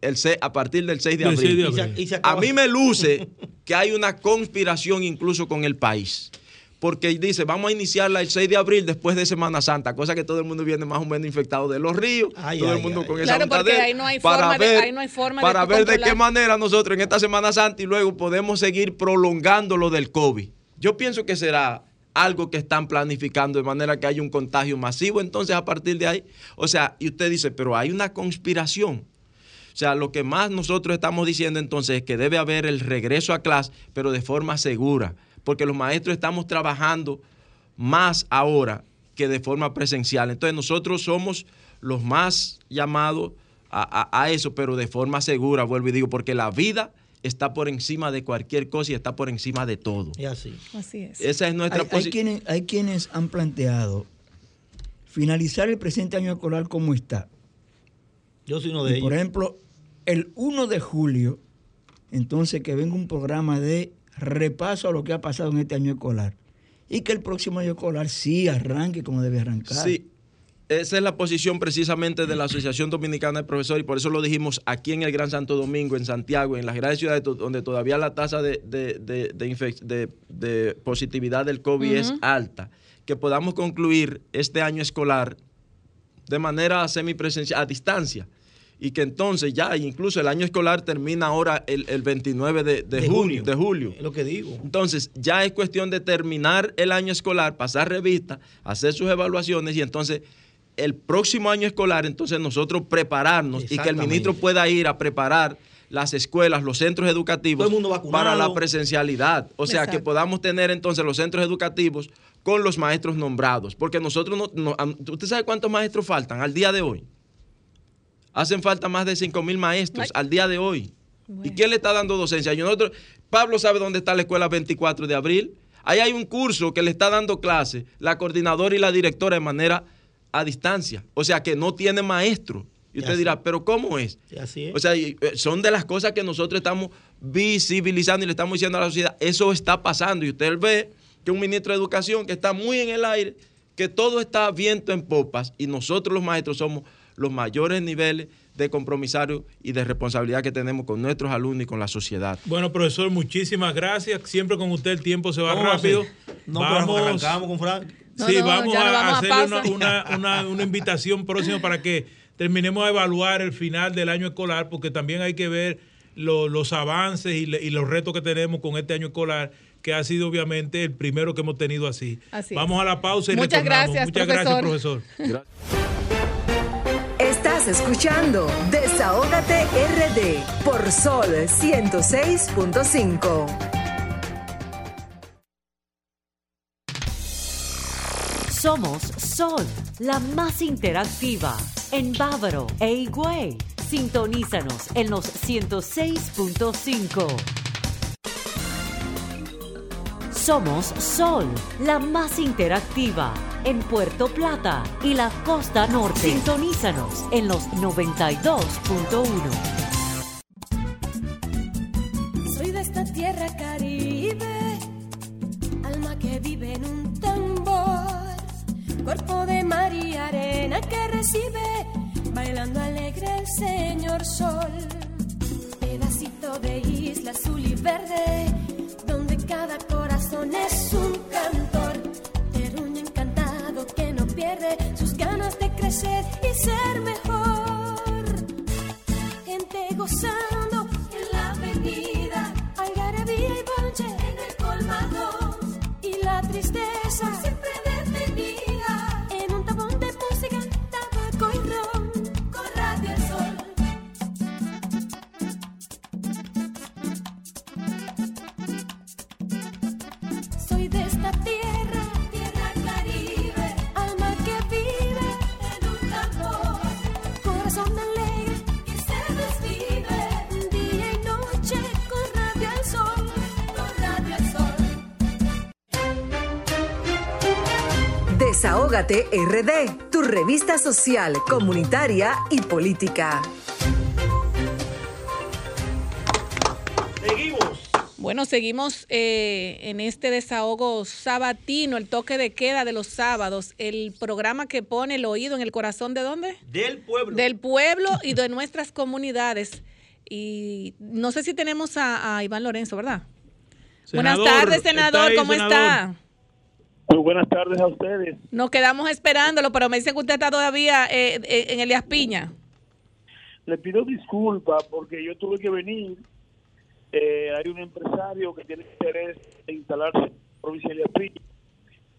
el a partir del 6 de Del 6 abril. de Y se- abril. y se A mí me luce *laughs* que hay una conspiración incluso con el país. Porque dice, vamos a iniciarla el 6 de abril después de Semana Santa, cosa que todo el mundo viene más o menos infectado de los ríos, Ay, todo ay, el mundo ay. con esa Claro, porque ahí no hay para forma de- ver- ahí no hay forma de Para ver de qué manera nosotros en esta Semana Santa y luego podemos seguir prolongando lo del COVID. Yo pienso que será algo que están planificando de manera que haya un contagio masivo, entonces a partir de ahí, o sea, y usted dice, pero hay una conspiración. O sea, lo que más nosotros estamos diciendo entonces es que debe haber el regreso a clase, pero de forma segura, porque los maestros estamos trabajando más ahora que de forma presencial. Entonces nosotros somos los más llamados a, a- a eso, pero de forma segura, vuelvo y digo, porque la vida está por encima de cualquier cosa y está por encima de todo. Y así. Así es. Esa es nuestra Hay, hay posición. quienes, hay quienes han planteado finalizar el presente año escolar como está. Yo soy uno de Y, por ellos. ejemplo, el 1 de julio, entonces que venga un programa de repaso a lo que ha pasado en este año escolar. Y que el próximo año escolar sí arranque como debe arrancar. Sí, esa es la posición precisamente de la Asociación Dominicana de Profesores y por eso lo dijimos aquí en el Gran Santo Domingo, en Santiago, en las grandes ciudades donde todavía la tasa de, de- de- de infec- de- de positividad del COVID es alta, que podamos concluir este año escolar de manera semipresencial, a distancia. Y que entonces ya, incluso el año escolar termina ahora el, el 29 de, de De junio, junio. de julio. Es lo que digo. Entonces, ya es cuestión de terminar el año escolar, pasar revista, hacer sus evaluaciones y entonces el próximo año escolar, entonces nosotros prepararnos y que el ministro pueda ir a preparar las escuelas, los centros educativos Todo el mundo vacunado. para la presencialidad. O sea, que podamos tener entonces los centros educativos con los maestros nombrados. Porque nosotros no, no- ¿Usted sabe cuántos maestros faltan al día de hoy? Hacen falta más de 5 mil maestros Ay. al día de hoy. ¿Y quién le está dando docencia? Y nosotros, Pablo sabe dónde está la escuela 24 de abril. Ahí hay un curso que le está dando clase la coordinadora y la directora de manera a distancia. O sea que no tiene maestro. Y usted dirá, pero ¿cómo es? Y así es. O sea, eh, son de las cosas que nosotros estamos visibilizando y le estamos diciendo a la sociedad, eso está pasando. Y usted ve que un ministro de Educación que está muy en el aire, que todo está viento en popas y nosotros los maestros somos los mayores niveles de compromisario y de responsabilidad que tenemos con nuestros alumnos y con la sociedad. Bueno, profesor, muchísimas gracias. Siempre con usted el tiempo se va ¿Cómo va a rápido. No, pero arrancamos con Frank. Sí, No, vamos a vamos a hacerle una, una- una- una invitación próxima para que terminemos de evaluar el final del año escolar, porque también hay que ver lo- los avances y, le- y los retos que tenemos con este año escolar, que ha sido obviamente el primero que hemos tenido así. Así Vamos es. a la pausa y Muchas retornamos. gracias, Muchas profesor. gracias, profesor. Escuchando Desahógate RD por Sol 106.5. Somos Sol, la más interactiva en Bávaro e Higüey. Sintonízanos en los 106.5. Somos Sol, la más interactiva en Puerto Plata y la costa norte. Sintonízanos en los 92.1. Soy de esta tierra caribe, alma que vive en un tambor, cuerpo de mar y arena que recibe, bailando alegre el señor sol, pedacito de isla azul y verde, crecer y ser Desahógate RD, tu revista social, comunitaria y política. Bueno, seguimos eh, en este desahogo sabatino, el toque de queda de los sábados, el programa que pone el oído en el corazón de dónde? Del pueblo. Del pueblo y de nuestras comunidades. Y no sé si tenemos a, a Iván Lorenzo, ¿verdad? Senador, buenas tardes, ¿está senador, ahí, ¿cómo senador? está? Muy buenas tardes a ustedes. Nos quedamos esperándolo, pero me dicen que usted está todavía eh, eh, en Elias Piña. Le pido disculpas porque yo tuve que venir. Eh, hay un empresario que tiene interés en instalarse en la provincia de Liapilla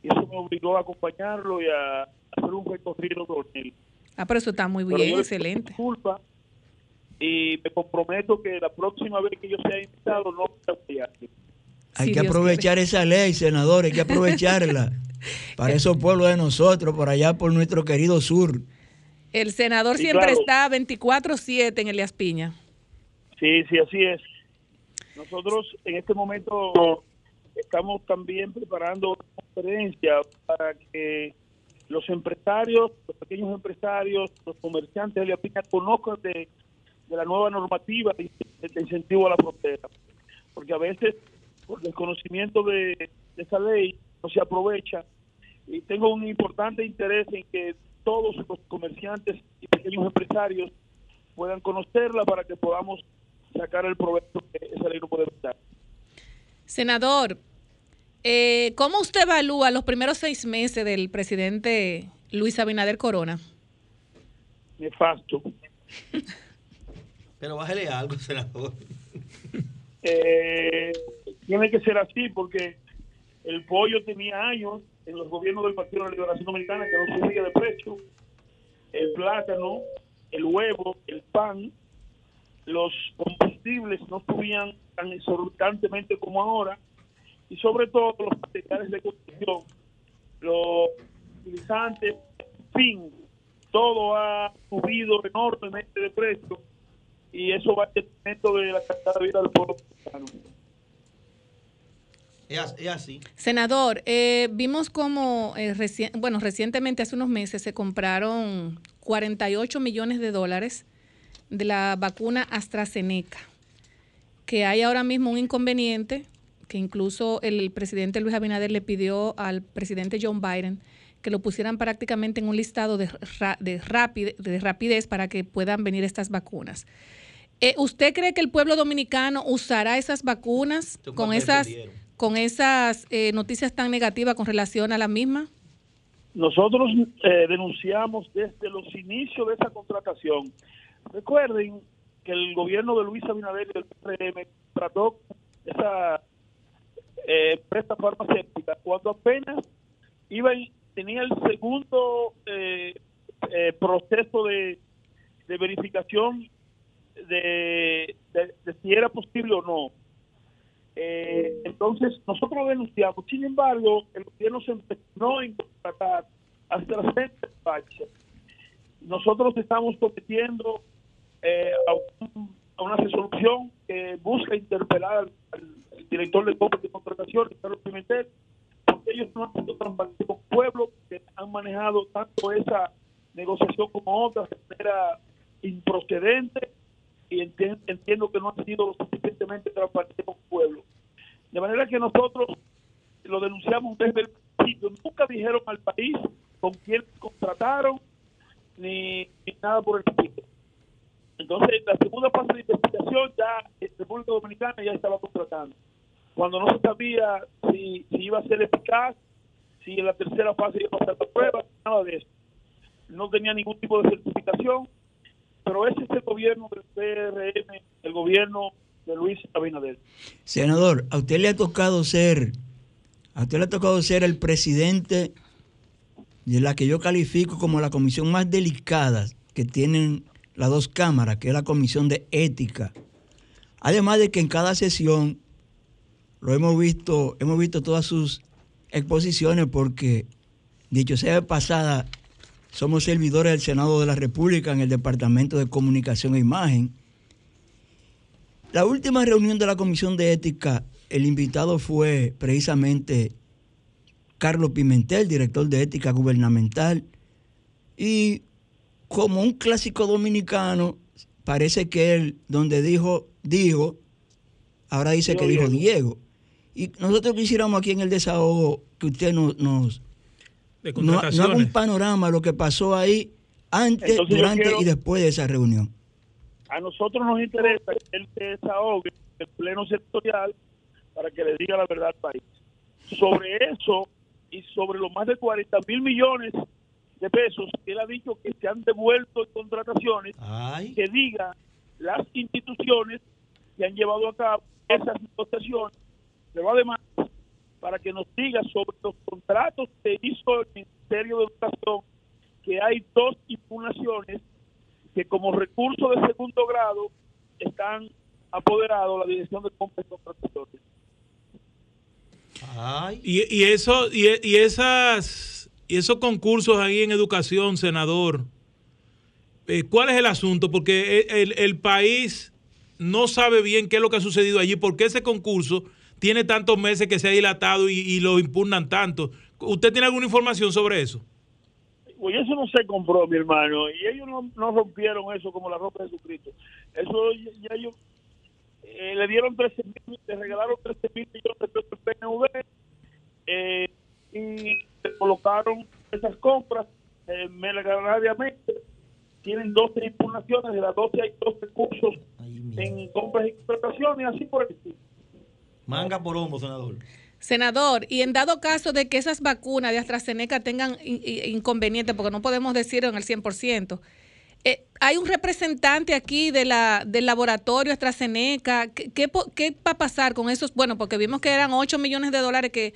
y eso me obligó a acompañarlo y a hacer un recorrido con él. Ah, pero eso está muy Pero bien, yo le pido excelente. Disculpas y me comprometo que la próxima vez que yo sea invitado no voy a Hay que aprovechar esa ley, senador, hay que aprovecharla *laughs* para esos pueblos de nosotros, por allá por nuestro querido sur. El senador Sí, siempre claro. está 24-7 en Elias Piña. Sí, sí, así es. Nosotros en este momento estamos también preparando una conferencia para que los empresarios, los pequeños empresarios, los comerciantes de La Piña conozcan de, de la nueva normativa de, de incentivo a la frontera. Porque a veces, por desconocimiento de, de esa ley, no se aprovecha. Y tengo un importante interés en que todos los comerciantes y pequeños empresarios puedan conocerla para que podamos sacar el provecho que esa ley no puede dar. Senador, eh, ¿cómo usted evalúa los primeros seis meses del presidente Luis Abinader Corona? Nefasto. Pero bájale algo, senador. *laughs* Eh, tiene que ser así porque el pollo tenía años en los gobiernos del Partido de la Liberación Dominicana que no subía de precio. El plátano, el huevo, el pan, los combustibles no subían tan exorbitantemente como ahora y sobre todo los materiales de construcción, los utilizantes, fin, todo ha subido enormemente de precio y eso va en detrimento de la calidad de vida del pueblo. Es, así. Senador, eh, vimos como, eh, bueno, recientemente, hace unos meses, se compraron 48 millones de dólares de la vacuna AstraZeneca, que hay ahora mismo un inconveniente, que incluso el presidente Luis Abinader le pidió al presidente John Biden que lo pusieran prácticamente en un listado de, de, de rapidez para que puedan venir estas vacunas. Eh, ¿Usted cree que el pueblo dominicano usará esas vacunas con esas, con esas eh, noticias tan negativas con relación a la misma? Nosotros eh, denunciamos desde los inicios de esa contratación. Recuerden que el gobierno de Luis Abinader y del PRM trató esa empresa farmacéutica cuando apenas iba tenía el segundo proceso de, de verificación de, si era posible o no. Eh, entonces, nosotros denunciamos. Sin embargo, el gobierno se empezó en contratar hasta la Nosotros estamos compitiendo eh, a, una resolución que busca interpelar al, director de compras de contratación, Carlos Pimentel, porque ellos no han sido transparentes con pueblo, que han manejado tanto esa negociación como otras de manera improcedente y entiendo, que no han sido lo suficientemente transparentes con el pueblo. De manera que nosotros lo denunciamos desde el principio. Nunca dijeron al país con quién contrataron ni, nada por el estilo. Entonces, la segunda fase de investigación ya en República Dominicana ya estaba contratando. Cuando no se sabía si, si iba a ser eficaz, si en la tercera fase iba a hacer la prueba, nada de eso. No tenía ningún tipo de certificación pero ese es el gobierno del PRM, el gobierno de Luis Abinader. Senador, a usted le ha tocado ser, a usted le ha tocado ser el presidente de la que yo califico como la comisión más delicada que tienen las dos cámaras, que es la comisión de ética. Además de que en cada sesión lo hemos visto, hemos visto todas sus exposiciones porque, dicho sea de pasada, somos servidores del Senado de la República en el Departamento de Comunicación e Imagen. La última reunión de la Comisión de Ética, el invitado fue precisamente Carlos Pimentel, director de Ética Gubernamental. Y como un clásico dominicano, parece que él, donde dijo, dijo, ahora dice que dijo Diego. Y nosotros quisiéramos aquí en el desahogo que usted nos, nos no, hago un panorama de lo que pasó ahí antes, durante y después de esa reunión. A nosotros nos interesa que él se desahogue el pleno sectorial para que le diga la verdad al país. Sobre eso y sobre los más de 40 mil millones de pesos que él ha dicho que se han devuelto en contrataciones, que diga las instituciones que han llevado a cabo esas negociaciones, pero además para que nos diga sobre los contratos que hizo el Ministerio de Educación, que hay dos impugnaciones que como recurso de segundo grado están apoderados la Dirección de Compras y Y, eso y, y, esas y esos concursos ahí en educación, senador, eh, ¿cuál es el asunto? Porque el, el país no sabe bien qué es lo que ha sucedido allí, porque ese concurso tiene tantos meses que se ha dilatado y, lo impugnan tanto. ¿Usted tiene alguna información sobre eso? Pues eso no se compró, mi hermano, y ellos no, rompieron eso como la ropa de Jesucristo. Eso ya ellos eh, le dieron 13 mil, le regalaron 13 mil millones de pesos al PNV eh, y colocaron esas compras eh, Tienen 12 impugnaciones, de las 12 hay 12 cursos en compras y contrataciones, así por el estilo. Manga por hombro, senador. Senador, y en dado caso de que esas vacunas de AstraZeneca tengan inconvenientes, porque no podemos decirlo en el 100%, eh, hay un representante aquí de la, del laboratorio AstraZeneca. ¿Qué, ¿Qué, va a pasar con esos? Bueno, porque vimos que eran 8 millones de dólares que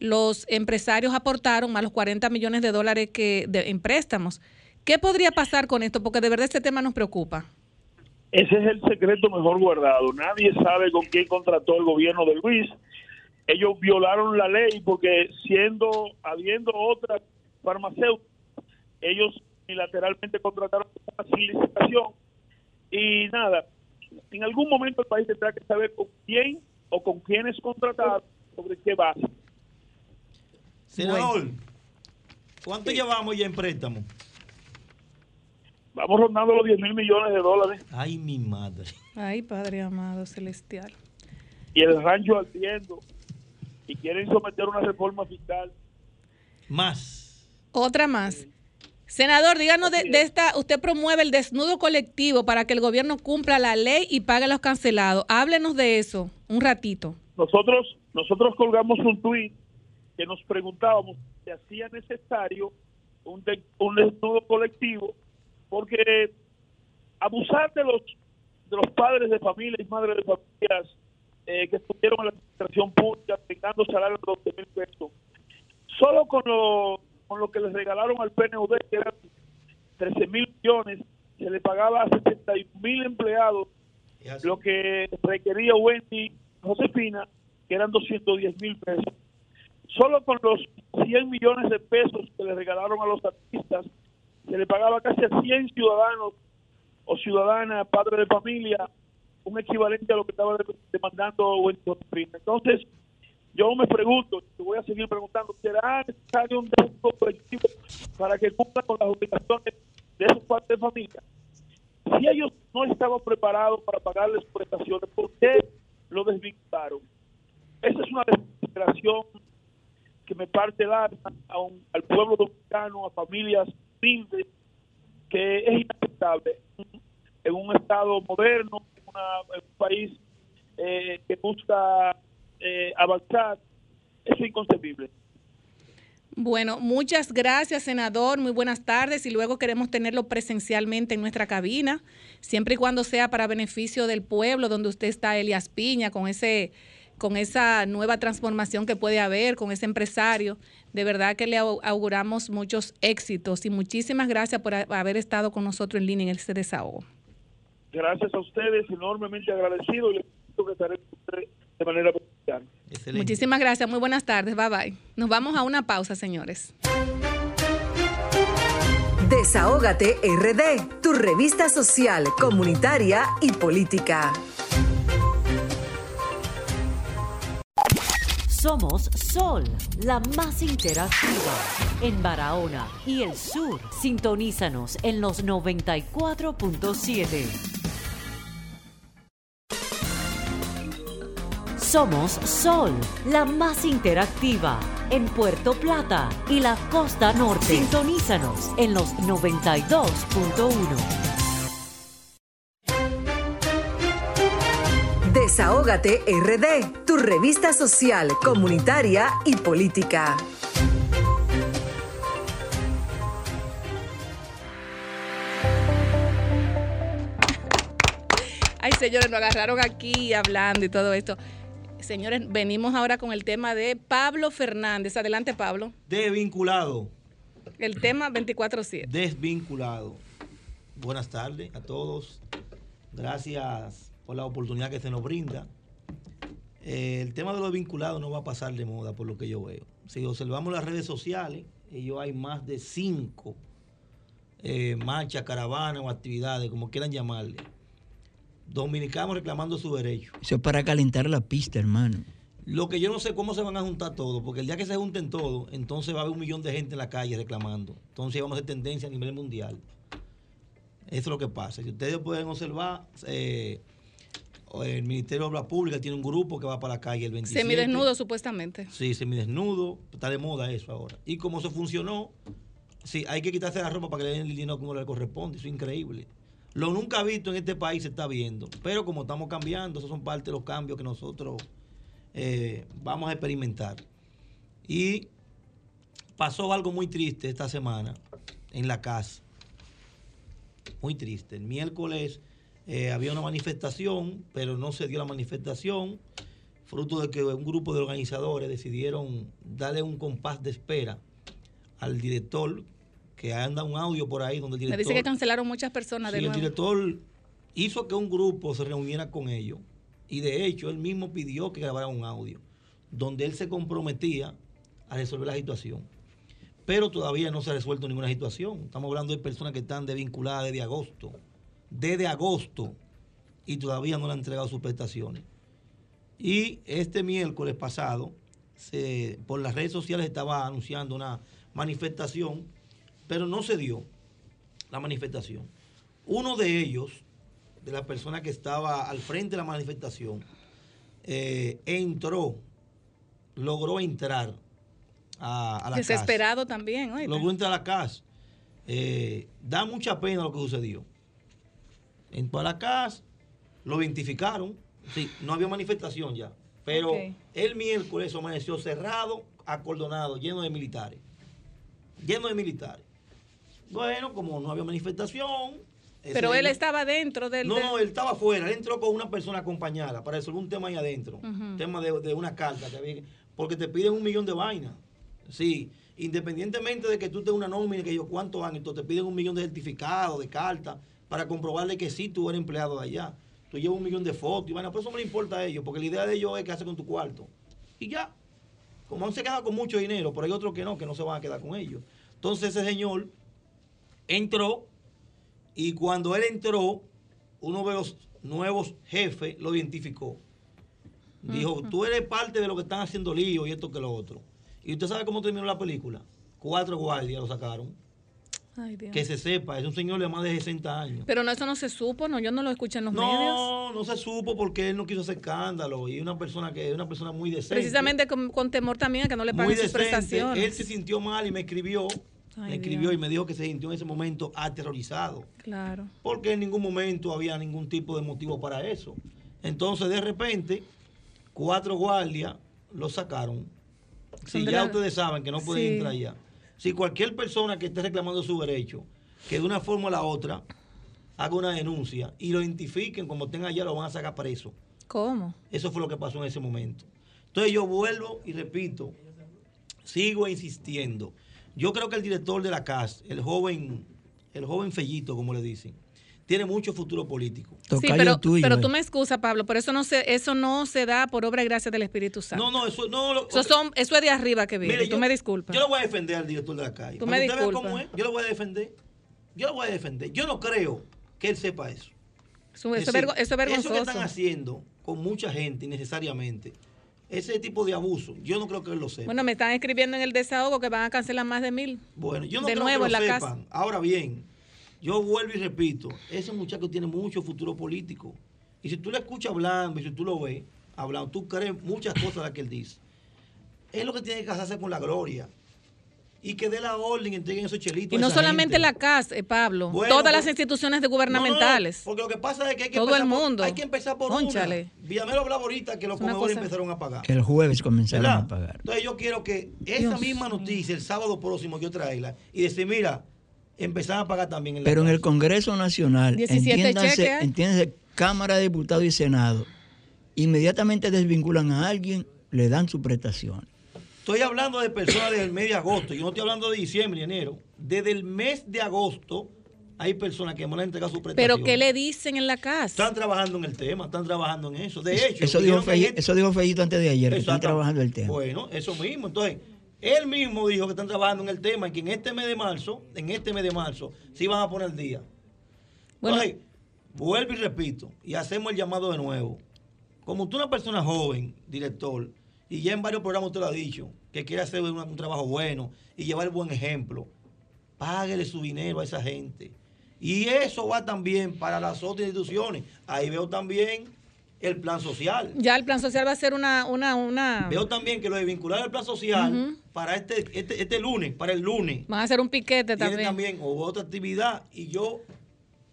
los empresarios aportaron, más los 40 millones de dólares que de, en préstamos. ¿Qué podría pasar con esto? Porque de verdad este tema nos preocupa. Ese es el secreto mejor guardado. Nadie sabe con quién contrató el gobierno de Luis. Ellos violaron la ley porque siendo, habiendo otra farmacéutica, ellos unilateralmente contrataron una licitación y nada, en algún momento el país tendrá que saber con quién o con quiénes contratar sobre qué base. Senador, ¿cuánto llevamos ya en préstamo? Vamos rondando los 10 mil millones de dólares Ay, mi madre. Ay, Padre amado celestial. y el rancho ardiendo y quieren someter una reforma fiscal. Más. Otra más. Senador, díganos de, de esta, usted promueve el desnudo colectivo para que el gobierno cumpla la ley y pague los cancelados. Háblenos de eso un ratito. Nosotros, nosotros colgamos un tuit que nos preguntábamos si hacía necesario un, de- un desnudo colectivo, porque abusar de los de los padres de familia y madres de familias eh, que estuvieron en la administración pública aplicando salarios de 12 mil pesos, solo con lo, con lo que les regalaron al PNUD, que eran 13 mil millones, se le pagaba a 61 mil empleados lo que requería Wendy Josefina, que eran 210 mil pesos. Solo con los 100 millones de pesos que le regalaron a los artistas, se le pagaba casi a 100 ciudadanos o ciudadanas, padres de familia, un equivalente a lo que estaba de- demandando. Entonces, yo me pregunto, y voy a seguir preguntando, ¿será necesario un derecho colectivo para que cumpla con las obligaciones de esos padres de familia? Si ellos no estaban preparados para pagarles prestaciones, ¿por qué lo desvincularon? Esa es una desesperación que me parte el alma al pueblo dominicano, a familias que es inaceptable en un estado moderno, en, un país eh, que busca eh, avanzar. Es inconcebible. Bueno, muchas gracias, senador. Muy buenas tardes y luego queremos tenerlo presencialmente en nuestra cabina, siempre y cuando sea para beneficio del pueblo, donde usted está, Elias Piña, con ese con esa nueva transformación que puede haber, con ese empresario. De verdad que le au- auguramos muchos éxitos y muchísimas gracias por haber estado con nosotros en línea en este desahogo. Gracias a ustedes, enormemente agradecido y les que estaré con ustedes de manera presencial. Muchísimas gracias, muy buenas tardes, bye bye. Nos vamos a una pausa, señores. Desahógate RD, tu revista social, comunitaria y política. Somos Sol, la más interactiva en Barahona y el sur. Sintonízanos en los 94.7. Somos Sol, la más interactiva en Puerto Plata y la costa norte. Sintonízanos en los 92.1. Desahógate RD, tu revista social, comunitaria y política. Ay, señores, nos agarraron aquí hablando y todo esto. Señores, venimos ahora con el tema de Pablo Fernández. Adelante, Pablo. Desvinculado. El tema 24-7. Desvinculado. Buenas tardes a todos. Gracias por la oportunidad que se nos brinda. Eh, el tema de los vinculados no va a pasar de moda por lo que yo veo. Si observamos las redes sociales, ellos hay más de cinco eh, marchas, caravanas o actividades, como quieran llamarle. Dominicanos reclamando su derecho. Eso es para calentar la pista, hermano. Lo que yo no sé cómo se van a juntar todos, porque el día que se junten todos, entonces va a haber un millón de gente en la calle reclamando. Entonces vamos a hacer tendencia a nivel mundial. Eso es lo que pasa. Si ustedes pueden observar, eh, el Ministerio de Obras Públicas tiene un grupo que va para la calle el 27. Semidesnudo, supuestamente. Sí, semidesnudo. Está de moda eso ahora. Y como eso funcionó, sí, hay que quitarse la ropa para que le den el dinero como le corresponde. Eso es increíble. Lo nunca visto en este país se está viendo. Pero como estamos cambiando, esos son parte de los cambios que nosotros eh, vamos a experimentar. Y pasó algo muy triste esta semana en la casa. Muy triste. El miércoles eh, había una manifestación, pero no se dio la manifestación, fruto de que un grupo de organizadores decidieron darle un compás de espera al director, que anda un audio por ahí donde el Me director... dice que cancelaron muchas personas Sí, de el director hizo que un grupo se reuniera con ellos y de hecho él mismo pidió que grabaran un audio donde él se comprometía a resolver la situación. Pero todavía no se ha resuelto ninguna situación. Estamos hablando de personas que están desvinculadas desde agosto. Desde agosto. Y todavía no le han entregado sus prestaciones. Y este miércoles pasado se- por las redes sociales estaba anunciando una manifestación, pero no se dio la manifestación. Uno de ellos, de las personas que estaba al frente de la manifestación, eh, entró, logró entrar a, a la casa. Desesperado también, oye. Logró entrar a la casa. Eh, da mucha pena lo que sucedió. Entró a la casa, lo identificaron. Sí, no había manifestación ya. Pero el miércoles amaneció cerrado, acordonado, lleno de militares. Lleno de militares. Bueno, como no había manifestación. Pero él estaba dentro del... no, no, él estaba afuera. Él entró con una persona acompañada para resolver un tema ahí adentro. Ujú. Tema de, de una carta. que había- porque te piden un millón de vainas. Sí, independientemente de que tú tengas una nómina, que yo cuántos años, entonces te piden un millón de certificados, de cartas, para comprobarle que sí tú eres empleado de allá. Tú llevas un millón de fotos y vainas, pero eso no le importa a ellos, porque la idea de ellos es qué hacer con tu cuarto. Y ya. Como han se quedado con mucho dinero, pero hay otros que no, que no se van a quedar con ellos. Entonces ese señor entró y cuando él entró, uno de los nuevos jefes lo identificó. Dijo, tú eres parte de lo que están haciendo lío y esto que lo otro. Y usted sabe cómo terminó la película. Cuatro guardias lo sacaron. Ay, Dios. Que se sepa, es un señor de más de 60 años. Pero no, eso no se supo, no, yo no lo escuché en los medios. No, no se supo porque él no quiso hacer escándalo y una persona que es una persona muy decente. Precisamente con, con temor también a que no le paguen sus prestaciones. Él se sintió mal y me escribió, Ay, me escribió Dios. y me dijo que se sintió en ese momento aterrorizado. Claro. porque en ningún momento había ningún tipo de motivo para eso. Entonces, de repente, cuatro guardias lo sacaron. Si ya la- ustedes saben que no pueden Sí. entrar allá. Si cualquier persona que esté reclamando su derecho, que de una forma o la otra haga una denuncia y lo identifiquen como tenga allá, lo van a sacar preso. ¿Cómo? Eso fue lo que pasó en ese momento. Entonces yo vuelvo y repito, sigo insistiendo. Yo creo que el director de la CAS, el joven, el joven Fellito, como le dicen, tiene mucho futuro político. Sí, pero, pero tú me excusas, Pablo, pero eso no se, eso no se da por obra y gracia del Espíritu Santo. No, no, eso no. Lo, Eso, son, eso es de arriba que viene. Mire, tú yo- me disculpas. Yo lo voy a defender al director de la calle. Tú Para me disculpas. cómo es, yo lo voy a defender. Yo lo voy a defender. Yo no creo que él sepa eso. Eso, Es eso es decir, vergo- eso es Eso que vergonzoso. están haciendo con mucha gente innecesariamente, ese tipo de abuso, yo no creo que él lo sepa. Bueno, me están escribiendo en el desahogo que van a cancelar más de mil. Bueno, yo no de creo nuevo que en lo la sepan. casa. Ahora bien, yo vuelvo y repito, ese muchacho tiene mucho futuro político. Y si tú le escuchas hablando y si tú lo ves hablando, tú crees muchas cosas de las que él dice. Es lo que tiene que casarse con la gloria. Y que dé la orden y entreguen esos chelitos. Y a no esa solamente gente. la CAS, eh, Pablo. Bueno, todas pues- las instituciones de No, no, gubernamentales. porque lo que pasa es que hay que Todo empezar el por- mundo. hay que empezar por Cónchale. una. Villamelo hablaba ahorita que los comedores empezaron a pagar. El jueves comenzaron ¿Verdad? a pagar. Entonces yo quiero que esa Dios misma noticia el sábado próximo yo traerla y decir, mira, empezar a pagar también en la Pero en casa. el Congreso Nacional, 17 cheques entiéndanse, hay. entiéndanse, Cámara de Diputados y Senado, inmediatamente desvinculan a alguien, le dan su prestación. Estoy hablando de personas desde el mes de agosto, yo no estoy hablando de diciembre ni enero. Desde el mes de agosto hay personas que me han entregado su prestación. Pero ¿qué le dicen en la CAS? Están trabajando en el tema, están trabajando en eso. De hecho, Eso dijo, este- eso dijo Fellito antes de ayer, que están trabajando el tema. Bueno, eso mismo. Entonces, él mismo dijo que están trabajando en el tema y que en este mes de marzo, en este mes de marzo, sí van a poner el día. Bueno. Entonces, vuelvo y repito, y hacemos el llamado de nuevo. Como tú una persona joven, director, y ya en varios programas usted lo ha dicho, que quiere hacer un, un trabajo bueno y llevar el buen ejemplo, páguele su dinero a esa gente. Y eso va también para las otras instituciones. Ahí veo también el plan social. Ya el plan social va a ser una... una, una Veo también que lo de vincular al plan social. Para este, este, este lunes, para el lunes, van a hacer un piquete también. también o otra actividad y yo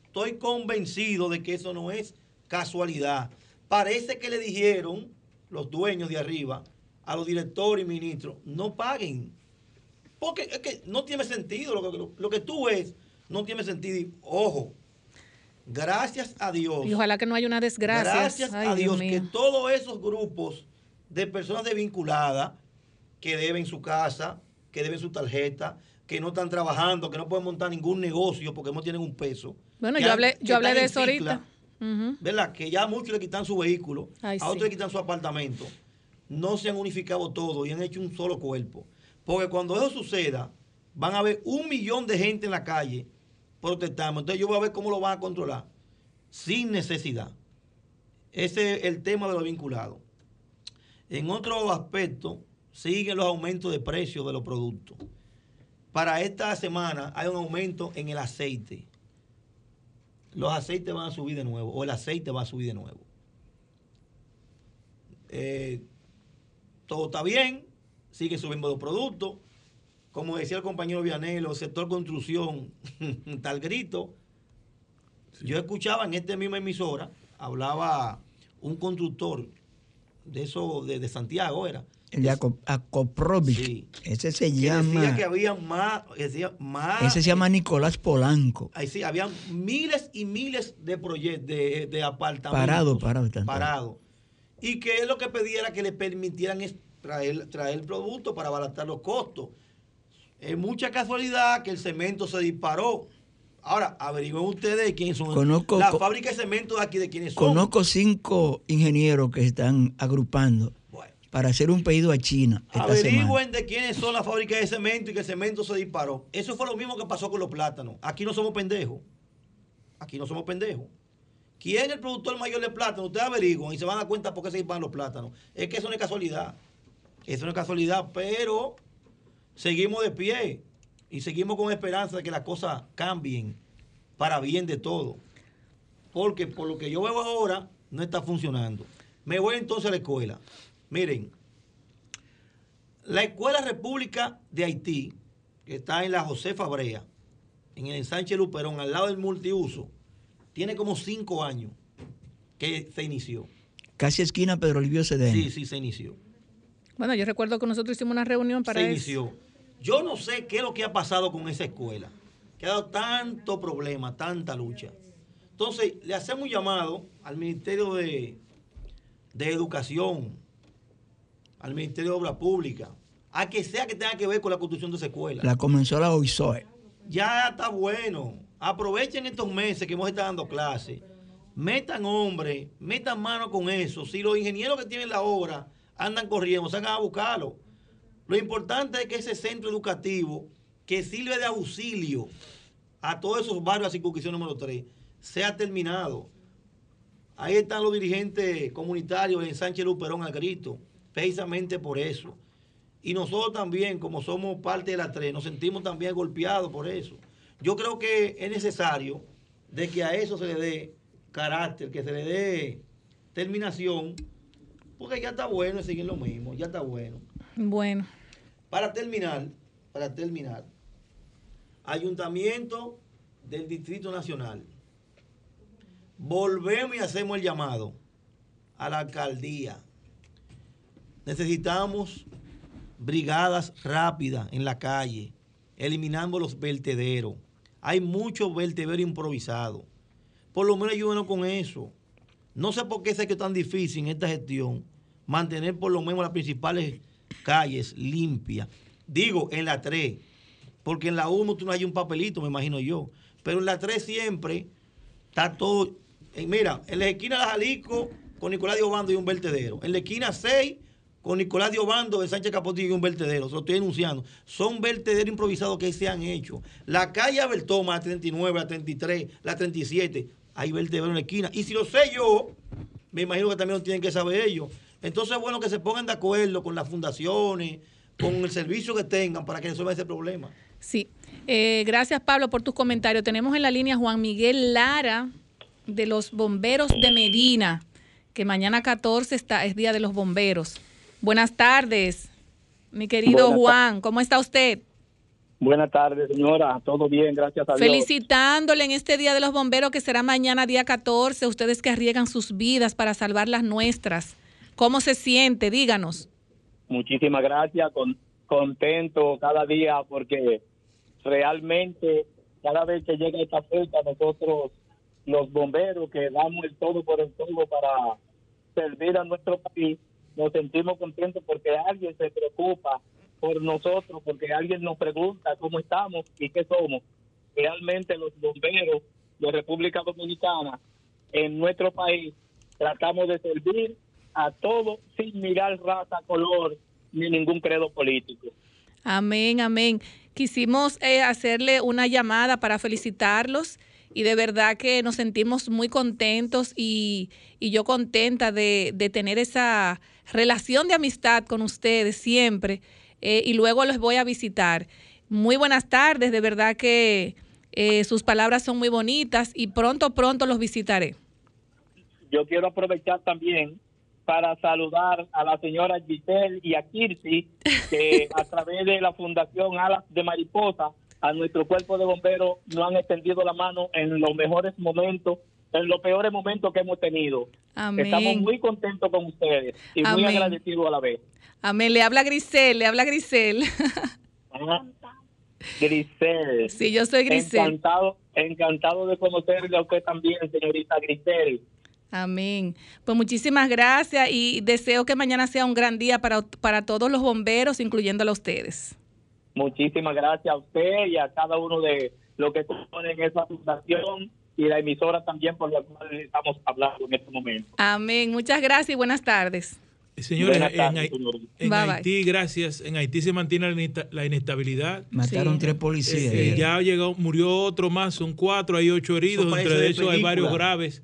estoy convencido de que eso no es casualidad. Parece que le dijeron los dueños de arriba a los directores y ministros, no paguen. Porque es que no tiene sentido lo que, lo, lo que tú ves, no tiene sentido. Y, ojo, gracias a Dios. Y ojalá que no haya una desgracia. Gracias Ay, a Dios Dios que todos esos grupos de personas desvinculadas que deben su casa, que deben su tarjeta, que no están trabajando, que no pueden montar ningún negocio porque no tienen un peso. Bueno, que yo hablé, yo hablé de eso cicla, ahorita. ¿Verdad? Que ya a muchos le quitan su vehículo, Ay, a otros sí. le quitan su apartamento. No se han unificado todo y han hecho un solo cuerpo. Porque cuando eso suceda, van a haber un millón de gente en la calle protestando. Entonces yo voy a ver cómo lo van a controlar. Sin necesidad. Ese es el tema de lo vinculado. En otro aspecto, siguen los aumentos de precios de los productos. Para esta semana hay un aumento en el aceite. Los aceites van a subir de nuevo, o el aceite va a subir de nuevo. Eh, todo está bien, sigue subiendo los productos. Como decía el compañero Vianelo, sector construcción, *laughs* tal grito. Yo escuchaba en esta misma emisora, hablaba un constructor de eso, de, de Santiago era. El de Aco- Acoprovic. Ese se que decía llama. que había más, que decía más Ese se llama Nicolás Polanco. Ahí sí, había miles y miles de proyectos, de, de apartamentos. Parado, parado, tanto. Parado. Y que él lo que pedía era que le permitieran traer, traer el producto para abaratar los costos. Es mucha casualidad que el cemento se disparó. Ahora, averigüen ustedes de quiénes son. Conozco- la fábrica de cemento de aquí, de quiénes son. Conozco cinco ingenieros que están agrupando para hacer un pedido a China esta semana. Averigüen de quiénes son las fábricas de cemento y que el cemento se disparó. Eso fue lo mismo que pasó con los plátanos. Aquí no somos pendejos. Aquí no somos pendejos. ¿Quién es el productor mayor de plátano? Ustedes averiguan y se van a dar cuenta por qué se disparan los plátanos. Es que eso no es casualidad. Eso no es casualidad, pero seguimos de pie y seguimos con esperanza de que las cosas cambien para bien de todo. Porque por lo que yo veo ahora, no está funcionando. Me voy entonces a la escuela. Miren, la Escuela República de Haití, que está en la Josefa Brea, en el Sánchez Luperón, al lado del multiuso, tiene como cinco años que se inició. Casi esquina Pedro Livio Cedeno. Sí, sí, se inició. Bueno, yo recuerdo que nosotros hicimos una reunión para se eso. inició. Yo no sé qué es lo que ha pasado con esa escuela, que ha dado tanto problema, tanta lucha. Entonces, le hacemos un llamado al Ministerio de, de Educación, al Ministerio de Obras Públicas, a que sea que tenga que ver con la construcción de esa escuela. La comenzó la OISOE. Ya está bueno. Aprovechen estos meses que hemos estado dando clases. Metan hombre, metan mano con eso. Si los ingenieros que tienen la obra andan corriendo, salgan a buscarlo. Lo importante es que ese centro educativo que sirve de auxilio a todos esos barrios de circunscripción número 3 sea terminado. Ahí están los dirigentes comunitarios en Sánchez Luperón al grito, precisamente por eso. Y nosotros también, como somos parte de la 3, nos sentimos también golpeados por eso. Yo creo que es necesario de que a eso se le dé carácter, que se le dé terminación, porque ya está bueno seguir lo mismo, ya está bueno. Bueno, Para terminar, para terminar, Ayuntamiento del Distrito Nacional. Volvemos y hacemos el llamado a la alcaldía. Necesitamos brigadas rápidas en la calle, eliminando los vertederos. Hay muchos vertederos improvisados. Por lo menos ayúdenos con eso. No sé por qué sé que es tan difícil en esta gestión mantener por lo menos las principales calles limpias. Digo, en la 3, porque en la 1 tú no hay un papelito, me imagino yo. Pero en la 3 siempre está todo. eh, mira, en la esquina de la Jalisco con Nicolás de Obando y un vertedero. En la esquina 6 con Nicolás de Obando de Sánchez Capotillo y un vertedero. Se lo estoy denunciando. Son vertederos improvisados que se han hecho. La calle Abertoma, la 39, la 33, la 37, hay vertederos en la esquina. Y si lo sé yo, me imagino que también lo tienen que saber ellos. Entonces es bueno que se pongan de acuerdo con las fundaciones, con el servicio que tengan para que resuelvan ese problema. sí. Eh, gracias, Pablo, por tus comentarios. Tenemos en la línea a Juan Miguel Lara de los Bomberos de Medina, que mañana 14 está, es Día de los Bomberos. Buenas tardes, mi querido Buenas Juan. ¿Cómo está usted? Buenas tardes, señora. Todo bien, gracias a Dios. Felicitándole en este Día de los Bomberos que será mañana día 14, ustedes que arriesgan sus vidas para salvar las nuestras. ¿Cómo se siente? Díganos. Muchísimas gracias. Con, contento cada día porque realmente cada vez que llega esta fecha nosotros los bomberos que damos el todo por el todo para servir a nuestro país nos sentimos contentos porque alguien se preocupa por nosotros, porque alguien nos pregunta cómo estamos y qué somos. Realmente los bomberos de República Dominicana en nuestro país tratamos de servir a todos sin mirar raza, color ni ningún credo político. Amén, amén. Quisimos eh, hacerle una llamada para felicitarlos y de verdad que nos sentimos muy contentos y, y yo contenta de, de tener esa relación de amistad con ustedes siempre eh, y luego los voy a visitar. Muy buenas tardes, de verdad que eh, sus palabras son muy bonitas y pronto, pronto los visitaré. Yo quiero aprovechar también para saludar a la señora Giselle y a Kirsi, que *laughs* a través de la Fundación Alas de Mariposa, a nuestro cuerpo de bomberos nos han extendido la mano en los mejores momentos, en los peores momentos que hemos tenido. Amén. Estamos muy contentos con ustedes y muy agradecidos a la vez. Amén, le habla Grisel, le habla Grisel. Grisel. Sí, yo soy Grisel. Encantado, encantado de conocerle a usted también, señorita Grisel. Amén. Pues muchísimas gracias y deseo que mañana sea un gran día para, para todos los bomberos, incluyéndolo a ustedes. Muchísimas gracias a usted y a cada uno de los que componen esa fundación y la emisora también por la cual estamos hablando en este momento. Amén. Muchas gracias y buenas tardes. Señores, Buenas en, tardes, en Bye, bye. Haití, gracias, en Haití se mantiene la inesta- la inestabilidad. Mataron tres policías. Eh, eh, ya llegó, murió otro más, son cuatro, hay ocho heridos, Eso entre de ellos hay película. varios graves.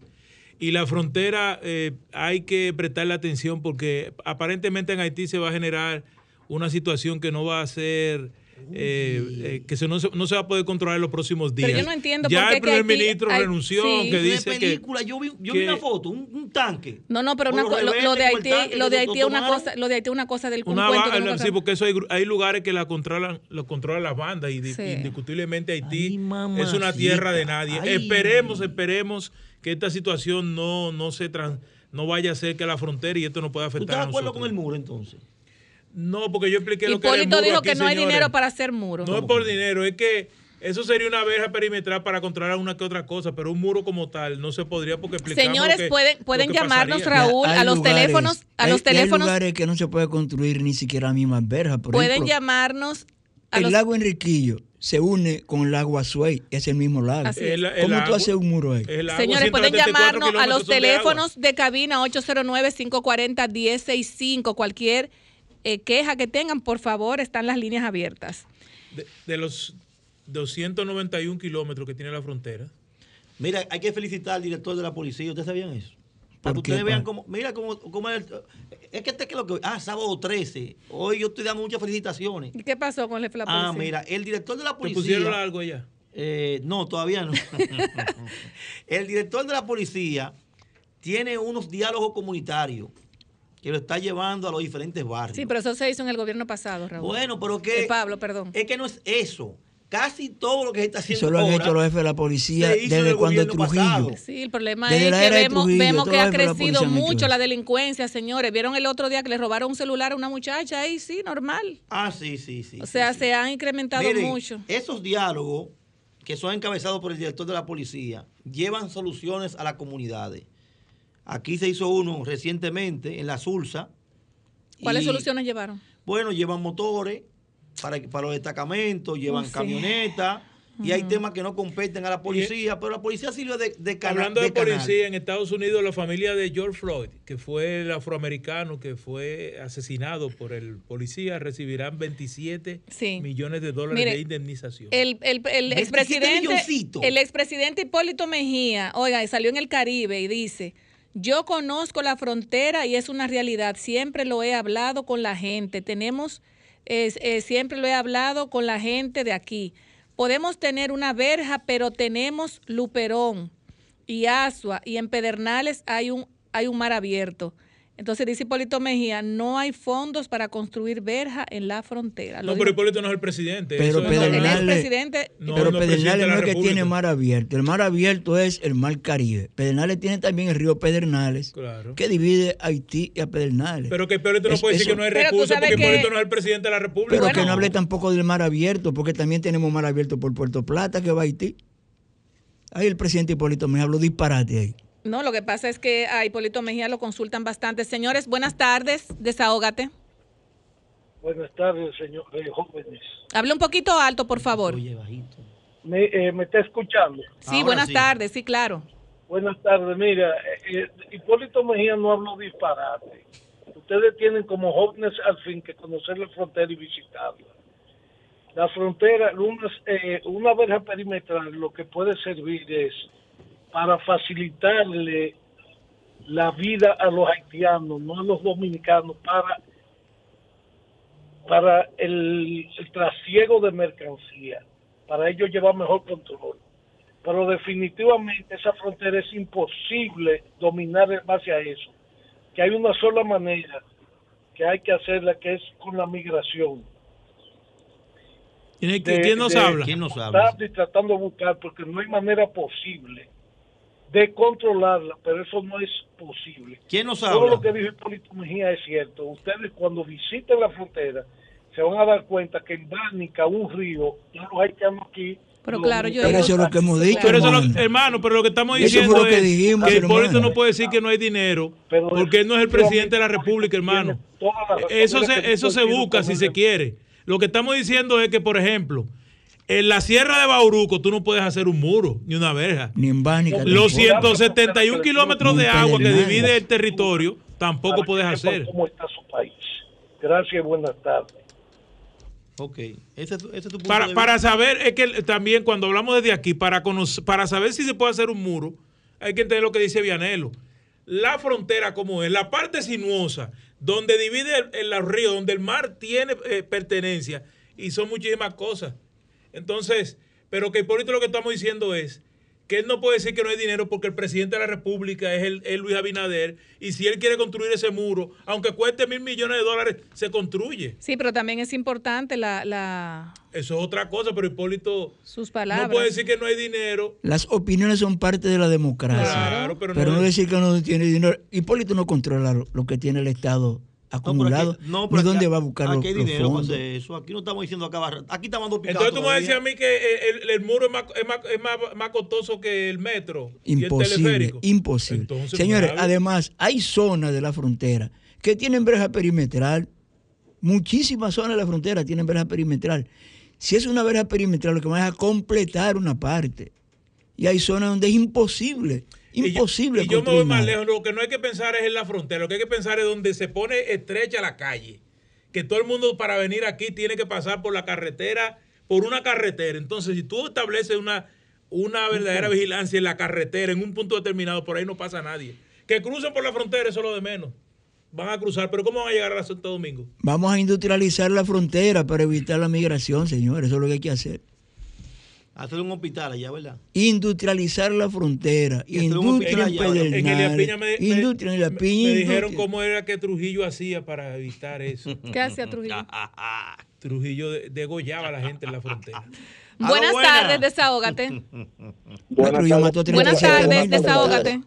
Y la frontera eh, hay que prestarle atención porque aparentemente en Haití se va a generar una situación que no va a ser, eh, eh, que se no, se, no se va a poder controlar en los próximos días. Pero yo no entiendo ya por qué el que primer Haití- ministro hay- renunció, sí. que dice que... película, yo vi, yo vi que- una foto, un, un tanque. No, no, pero una lo, lo de Haití, lo de Haití es una cosa, lo de Haití es una cosa del un Una cuento que no sí, porque eso hay, hay lugares que la controlan, lo controlan las bandas y Sí. indiscutiblemente Haití es una tierra de nadie. Ay. Esperemos, esperemos que esta situación no, no se trans- no vaya a ser que la frontera y esto no pueda ¿Tú afectar estás a de acuerdo nosotros. con el muro entonces? No, porque yo expliqué lo que era el Hipólito muro dijo aquí, que no hay señores. dinero para hacer muros. No es por dinero, es que eso sería una verja perimetral para controlar una que otra cosa, pero un muro como tal no se podría porque explicamos Señores, que- pueden, pueden que llamarnos, pasaría. Raúl, Hay a los lugares- teléfonos, a hay- los hay teléfonos, lugares que no se puede construir ni siquiera la misma verja. Por pueden ejemplo, llamarnos a el los lago Enriquillo se une con el lago Azuay, es el mismo lago. Así es. El- el ¿Cómo tú agua- haces un muro ahí? Señores, pueden 174 llamarnos a los de teléfonos de cabina 809-540-1065. Cualquier eh, queja que tengan, por favor, están las líneas abiertas. de, de los 291 kilómetros que tiene la frontera. Mira, hay que felicitar al director de la policía. ¿Ustedes sabían eso? Para ¿Por que ustedes vean cómo, mira cómo, cómo es, el- es que este que lo que ah, sábado 13. Hoy yo estoy dando muchas felicitaciones. ¿Y qué pasó con la la Ah, policía? mira, el director de la ¿Te policía. pusieron algo allá? Eh, no, todavía no. *laughs* el director de la policía tiene unos diálogos comunitarios que lo está llevando a los diferentes barrios. Sí, pero eso se hizo en el gobierno pasado, Raúl. Bueno, pero que. Eh, Pablo, perdón. Es que no es eso. Casi todo lo que se está haciendo Eso lo han ahora hecho los jefes de la policía desde cuando Trujillo. pasado. Sí, el problema Desde es que vemos, Trujillo, vemos que ha la crecido mucho la delincuencia, señores. ¿Vieron el otro día que le robaron un celular a una muchacha ahí? Sí, normal. Ah, sí, sí, sí. O sí, sea, sí. se han incrementado Miren, mucho. Esos diálogos que son encabezados por el director de la policía llevan soluciones a las comunidades. Aquí se hizo uno recientemente en la Sulsa. ¿Cuáles y, soluciones llevaron? Bueno, llevan motores para, para los destacamentos, llevan Oh, sí. camionetas. Y hay temas que no competen a la policía, pero la policía sirve de, de Hablando de, canal. policía, en Estados Unidos, la familia de George Floyd, que fue el afroamericano que fue asesinado por el policía, recibirán 27 Sí. millones de dólares Mire, de indemnización. El, el, el 27 expresidente, el expresidente Hipólito Mejía, oiga, salió en el Caribe y dice, yo conozco la frontera y es una realidad, siempre lo he hablado con la gente, tenemos, eh, siempre lo he hablado con la gente de aquí. Podemos tener una verja, pero tenemos Luperón y Asua y en Pedernales hay un, hay un mar abierto. Entonces dice Hipólito Mejía, no hay fondos para construir verja en la frontera. Lo no, pero Hipólito no es el presidente. Pero eso es- el Pedernales, No, pero no, presidente Pedernales no es que tiene mar abierto. El mar abierto es el mar Caribe. Pedernales tiene también el río Pedernales, Claro. que divide a Haití y a Pedernales. Pero que Hipólito no puede decir que no hay recursos porque que- Hipólito no es el presidente de la República. Pero que no hable tampoco del mar abierto, porque también tenemos mar abierto por Puerto Plata, que va a Haití. Ahí el presidente Hipólito me habló disparate ahí. No, lo que pasa es que a Hipólito Mejía lo consultan bastante. Señores, buenas tardes, desahógate. Buenas tardes, señor, eh, jóvenes. Hable un poquito alto, por favor. Oye, bajito. ¿Me, eh, ¿me está escuchando? Sí, Ahora buenas sí. tardes, sí, claro. Buenas tardes. Mira, eh, eh, Hipólito Mejía no habló disparate. Ustedes tienen como jóvenes al fin que conocer la frontera y visitarla. La frontera, una, eh, una verja perimetral, lo que puede servir es para facilitarle la vida a los haitianos, no a los dominicanos, para, para el, el trasiego de mercancía, para ellos llevar mejor control. Pero definitivamente esa frontera es imposible dominar en base a eso, que hay una sola manera que hay que hacerla, que es con la migración. ¿Quién, de- quién nos de- habla? y tratando de buscar, porque no hay manera posible de controlarla, pero eso no es posible. ¿Quién nos Todo habla? lo que dijo Hipólito Mejía es cierto. Ustedes cuando visiten la frontera se van a dar cuenta que en Bánica, un río, ya los haitianos aquí... Pero claro, yo Pero eso es lo que hemos dicho, Pero eso es lo- hermano. hermano, pero lo que estamos Eso diciendo fue lo que es dijimos, que hermano. Hipólito no puede decir que no hay dinero porque él no es el presidente de la República, hermano. Eso se, eso se busca si se quiere. Lo que estamos diciendo es que, por ejemplo, en la Sierra de Bauruco tú no puedes hacer un muro ni una verja. Ni en Bánica. Los tampoco. 171 kilómetros de agua que divide el territorio tampoco puedes hacer. ¿Cómo está su país? Gracias y buenas tardes. Ok, ese, ese es tu punto Para, de para saber, es que también cuando hablamos desde aquí, para, conocer, para saber si se puede hacer un muro, hay que entender lo que dice Vianelo. La frontera como es, la parte sinuosa, donde divide el, el río, donde el mar tiene eh, pertenencia, y son muchísimas cosas. Entonces, pero que Hipólito lo que estamos diciendo es que él no puede decir que no hay dinero porque el presidente de la República es, el, es Luis Abinader, y si él quiere construir ese muro, aunque cueste mil millones de dólares, se construye. Sí, pero también es importante la, la, Eso es otra cosa, pero Hipólito sus palabras. no puede decir que no hay dinero. Las opiniones son parte de la democracia. Claro, pero pero no no, es- decir que no tiene dinero. Hipólito no controla lo, lo que tiene el Estado acumulado. No, pero aquí- dónde va a buscar los, hay los dinero fondos. hacer eso. Aquí no estamos diciendo acá. barra- Aquí estamos dando Entonces tú me vas a decir a mí que el, el- el muro es más, es, más, es más- más costoso que el metro y el Imposible, teleférico. imposible. Entonces, Señores, además, hay zonas de la frontera que tienen verja perimetral. Muchísimas zonas de la frontera tienen verja perimetral. Si es una verja perimetral, lo que va es a completar una parte. Y hay zonas donde es imposible, imposible. Y yo me construir voy más lejos. Lo que no hay que pensar es en la frontera. Lo que hay que pensar es donde se pone estrecha la calle. Que todo el mundo para venir aquí tiene que pasar por la carretera, por una carretera. Entonces, si tú estableces una, una verdadera vigilancia en la carretera, en un punto determinado, por ahí no pasa nadie. Que crucen por la frontera, eso es lo de menos. Van a cruzar, pero ¿cómo van a llegar a Santo Domingo? Vamos a industrializar la frontera para evitar la migración, señores. Eso es lo que hay que hacer. Hacer un hospital allá, ¿verdad? Industrializar la frontera. Industria en Pedernales. me, Industria en la me- piña. me dijeron cómo era que Trujillo hacía para evitar eso. *laughs* ¿Qué hacía Trujillo? *laughs* Trujillo de- degollaba a la gente en la frontera. *laughs* Buenas buena. tardes, desahógate. Buenas Trujillo mató Buenas 37 tardes, desahógate.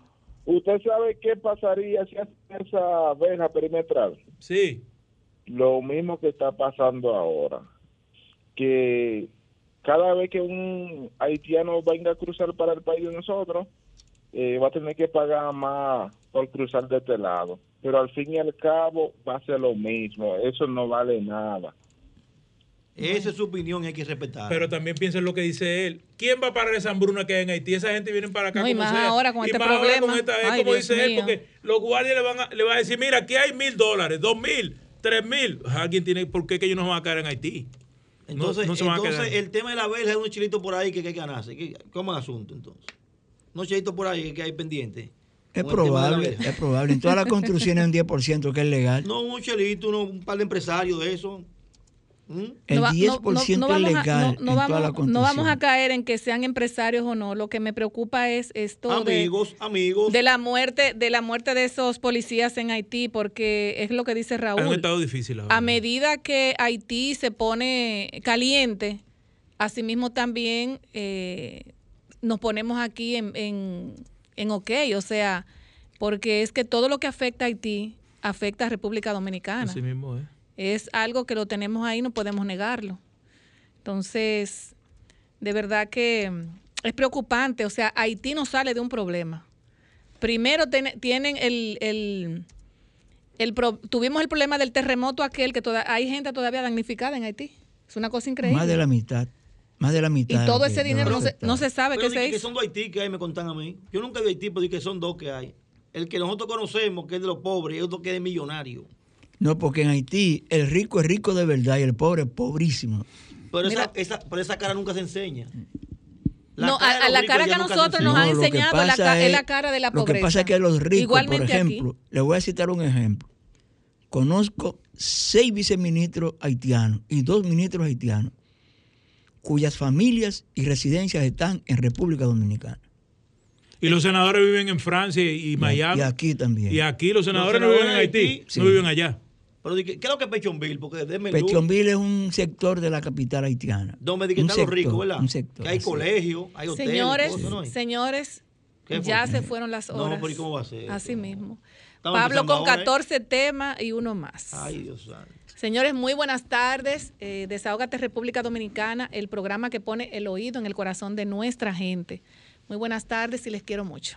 ¿Usted sabe qué pasaría si hacen esa verja perimetral? Sí. Lo mismo que está pasando ahora. Que cada vez que un haitiano venga a cruzar para el país de nosotros, eh, va a tener que pagar más por cruzar de este lado. Pero al fin y al cabo va a ser lo mismo. Eso no vale nada. Esa es su opinión y hay que respetar. Pero también piensa en lo que dice él. ¿Quién va a parar esa hambruna que hay en Haití? Esa gente viene para acá No, y como más sea. ahora con Y este más ahora problema. con esta- es Ay, como Dios dice él, porque los guardias le van a, le van a decir, mira, aquí hay mil dólares, dos mil, tres mil. Alguien tiene, ¿por qué que ellos no van a caer en Haití? Entonces, no se van a entonces quedar. el tema de la verja es unos chilitos por ahí que, que hay que ganarse. ¿Qué- ¿Cómo es el asunto entonces? Unos chilitos por ahí que hay pendientes. Es probable, es probable. En todas las construcciones un 10% que es legal. No, un chelito, uno, un par de empresarios de eso. El No va- no- 10% no- no es vamos a- legal toda la vamos, no vamos a caer en que sean empresarios o no. Lo que me preocupa es esto de- Amigos, amigos. de la muerte de la muerte de esos policías en Haití, porque es lo que dice Es un Raúl. estado difícil. A medida que Haití se pone caliente, asimismo también eh, nos ponemos aquí en, en, en ok, o sea, porque es que todo lo que afecta a Haití afecta a República Dominicana. Así mismo es. Es algo que lo tenemos ahí, no podemos negarlo. Entonces, de verdad que mm, es preocupante. O sea, Haití no sale de un problema. Primero ten- tienen el, el, el pro- tuvimos el problema del terremoto aquel que toda, hay gente todavía damnificada en Haití. Es una cosa increíble. Más de la mitad. Más de la mitad. y todo ese dinero no se, no se sabe Pero qué se que hizo. son dos Haití que hay, me contan a mí. Yo nunca vi Haití, pero di que son dos que hay. El que nosotros conocemos, que es de los pobres, y otro que es de millonario. No, porque en Haití el rico es rico de verdad y el pobre es pobrísimo. Pero esa, esa, pero esa cara nunca se enseña. no, a, la cara que a nosotros nos han enseñado la, es, la cara de la pobreza. Lo que pasa es que los ricos, por ejemplo, le voy a citar un ejemplo. Conozco seis viceministros haitianos y dos ministros haitianos cuyas familias y residencias están en República Dominicana. Y los senadores viven en Francia y Miami. Y aquí también. Y aquí los senadores, no viven en Haití, no viven allá. Pero ¿qué es lo que es Pechonville? Porque Pechonville es un sector de la capital haitiana. Donde están los ricos, ¿verdad? que hay colegios, hay hoteles. Señores, señores, ya se fueron las horas. No, pero ¿cómo va a ser? Así mismo. Pablo con 14 ¿eh? temas y uno más. Ay, Dios santo. Señores, muy buenas tardes. Eh, Desahógate República Dominicana, el programa que pone el oído en el corazón de nuestra gente. Muy buenas tardes y les quiero mucho.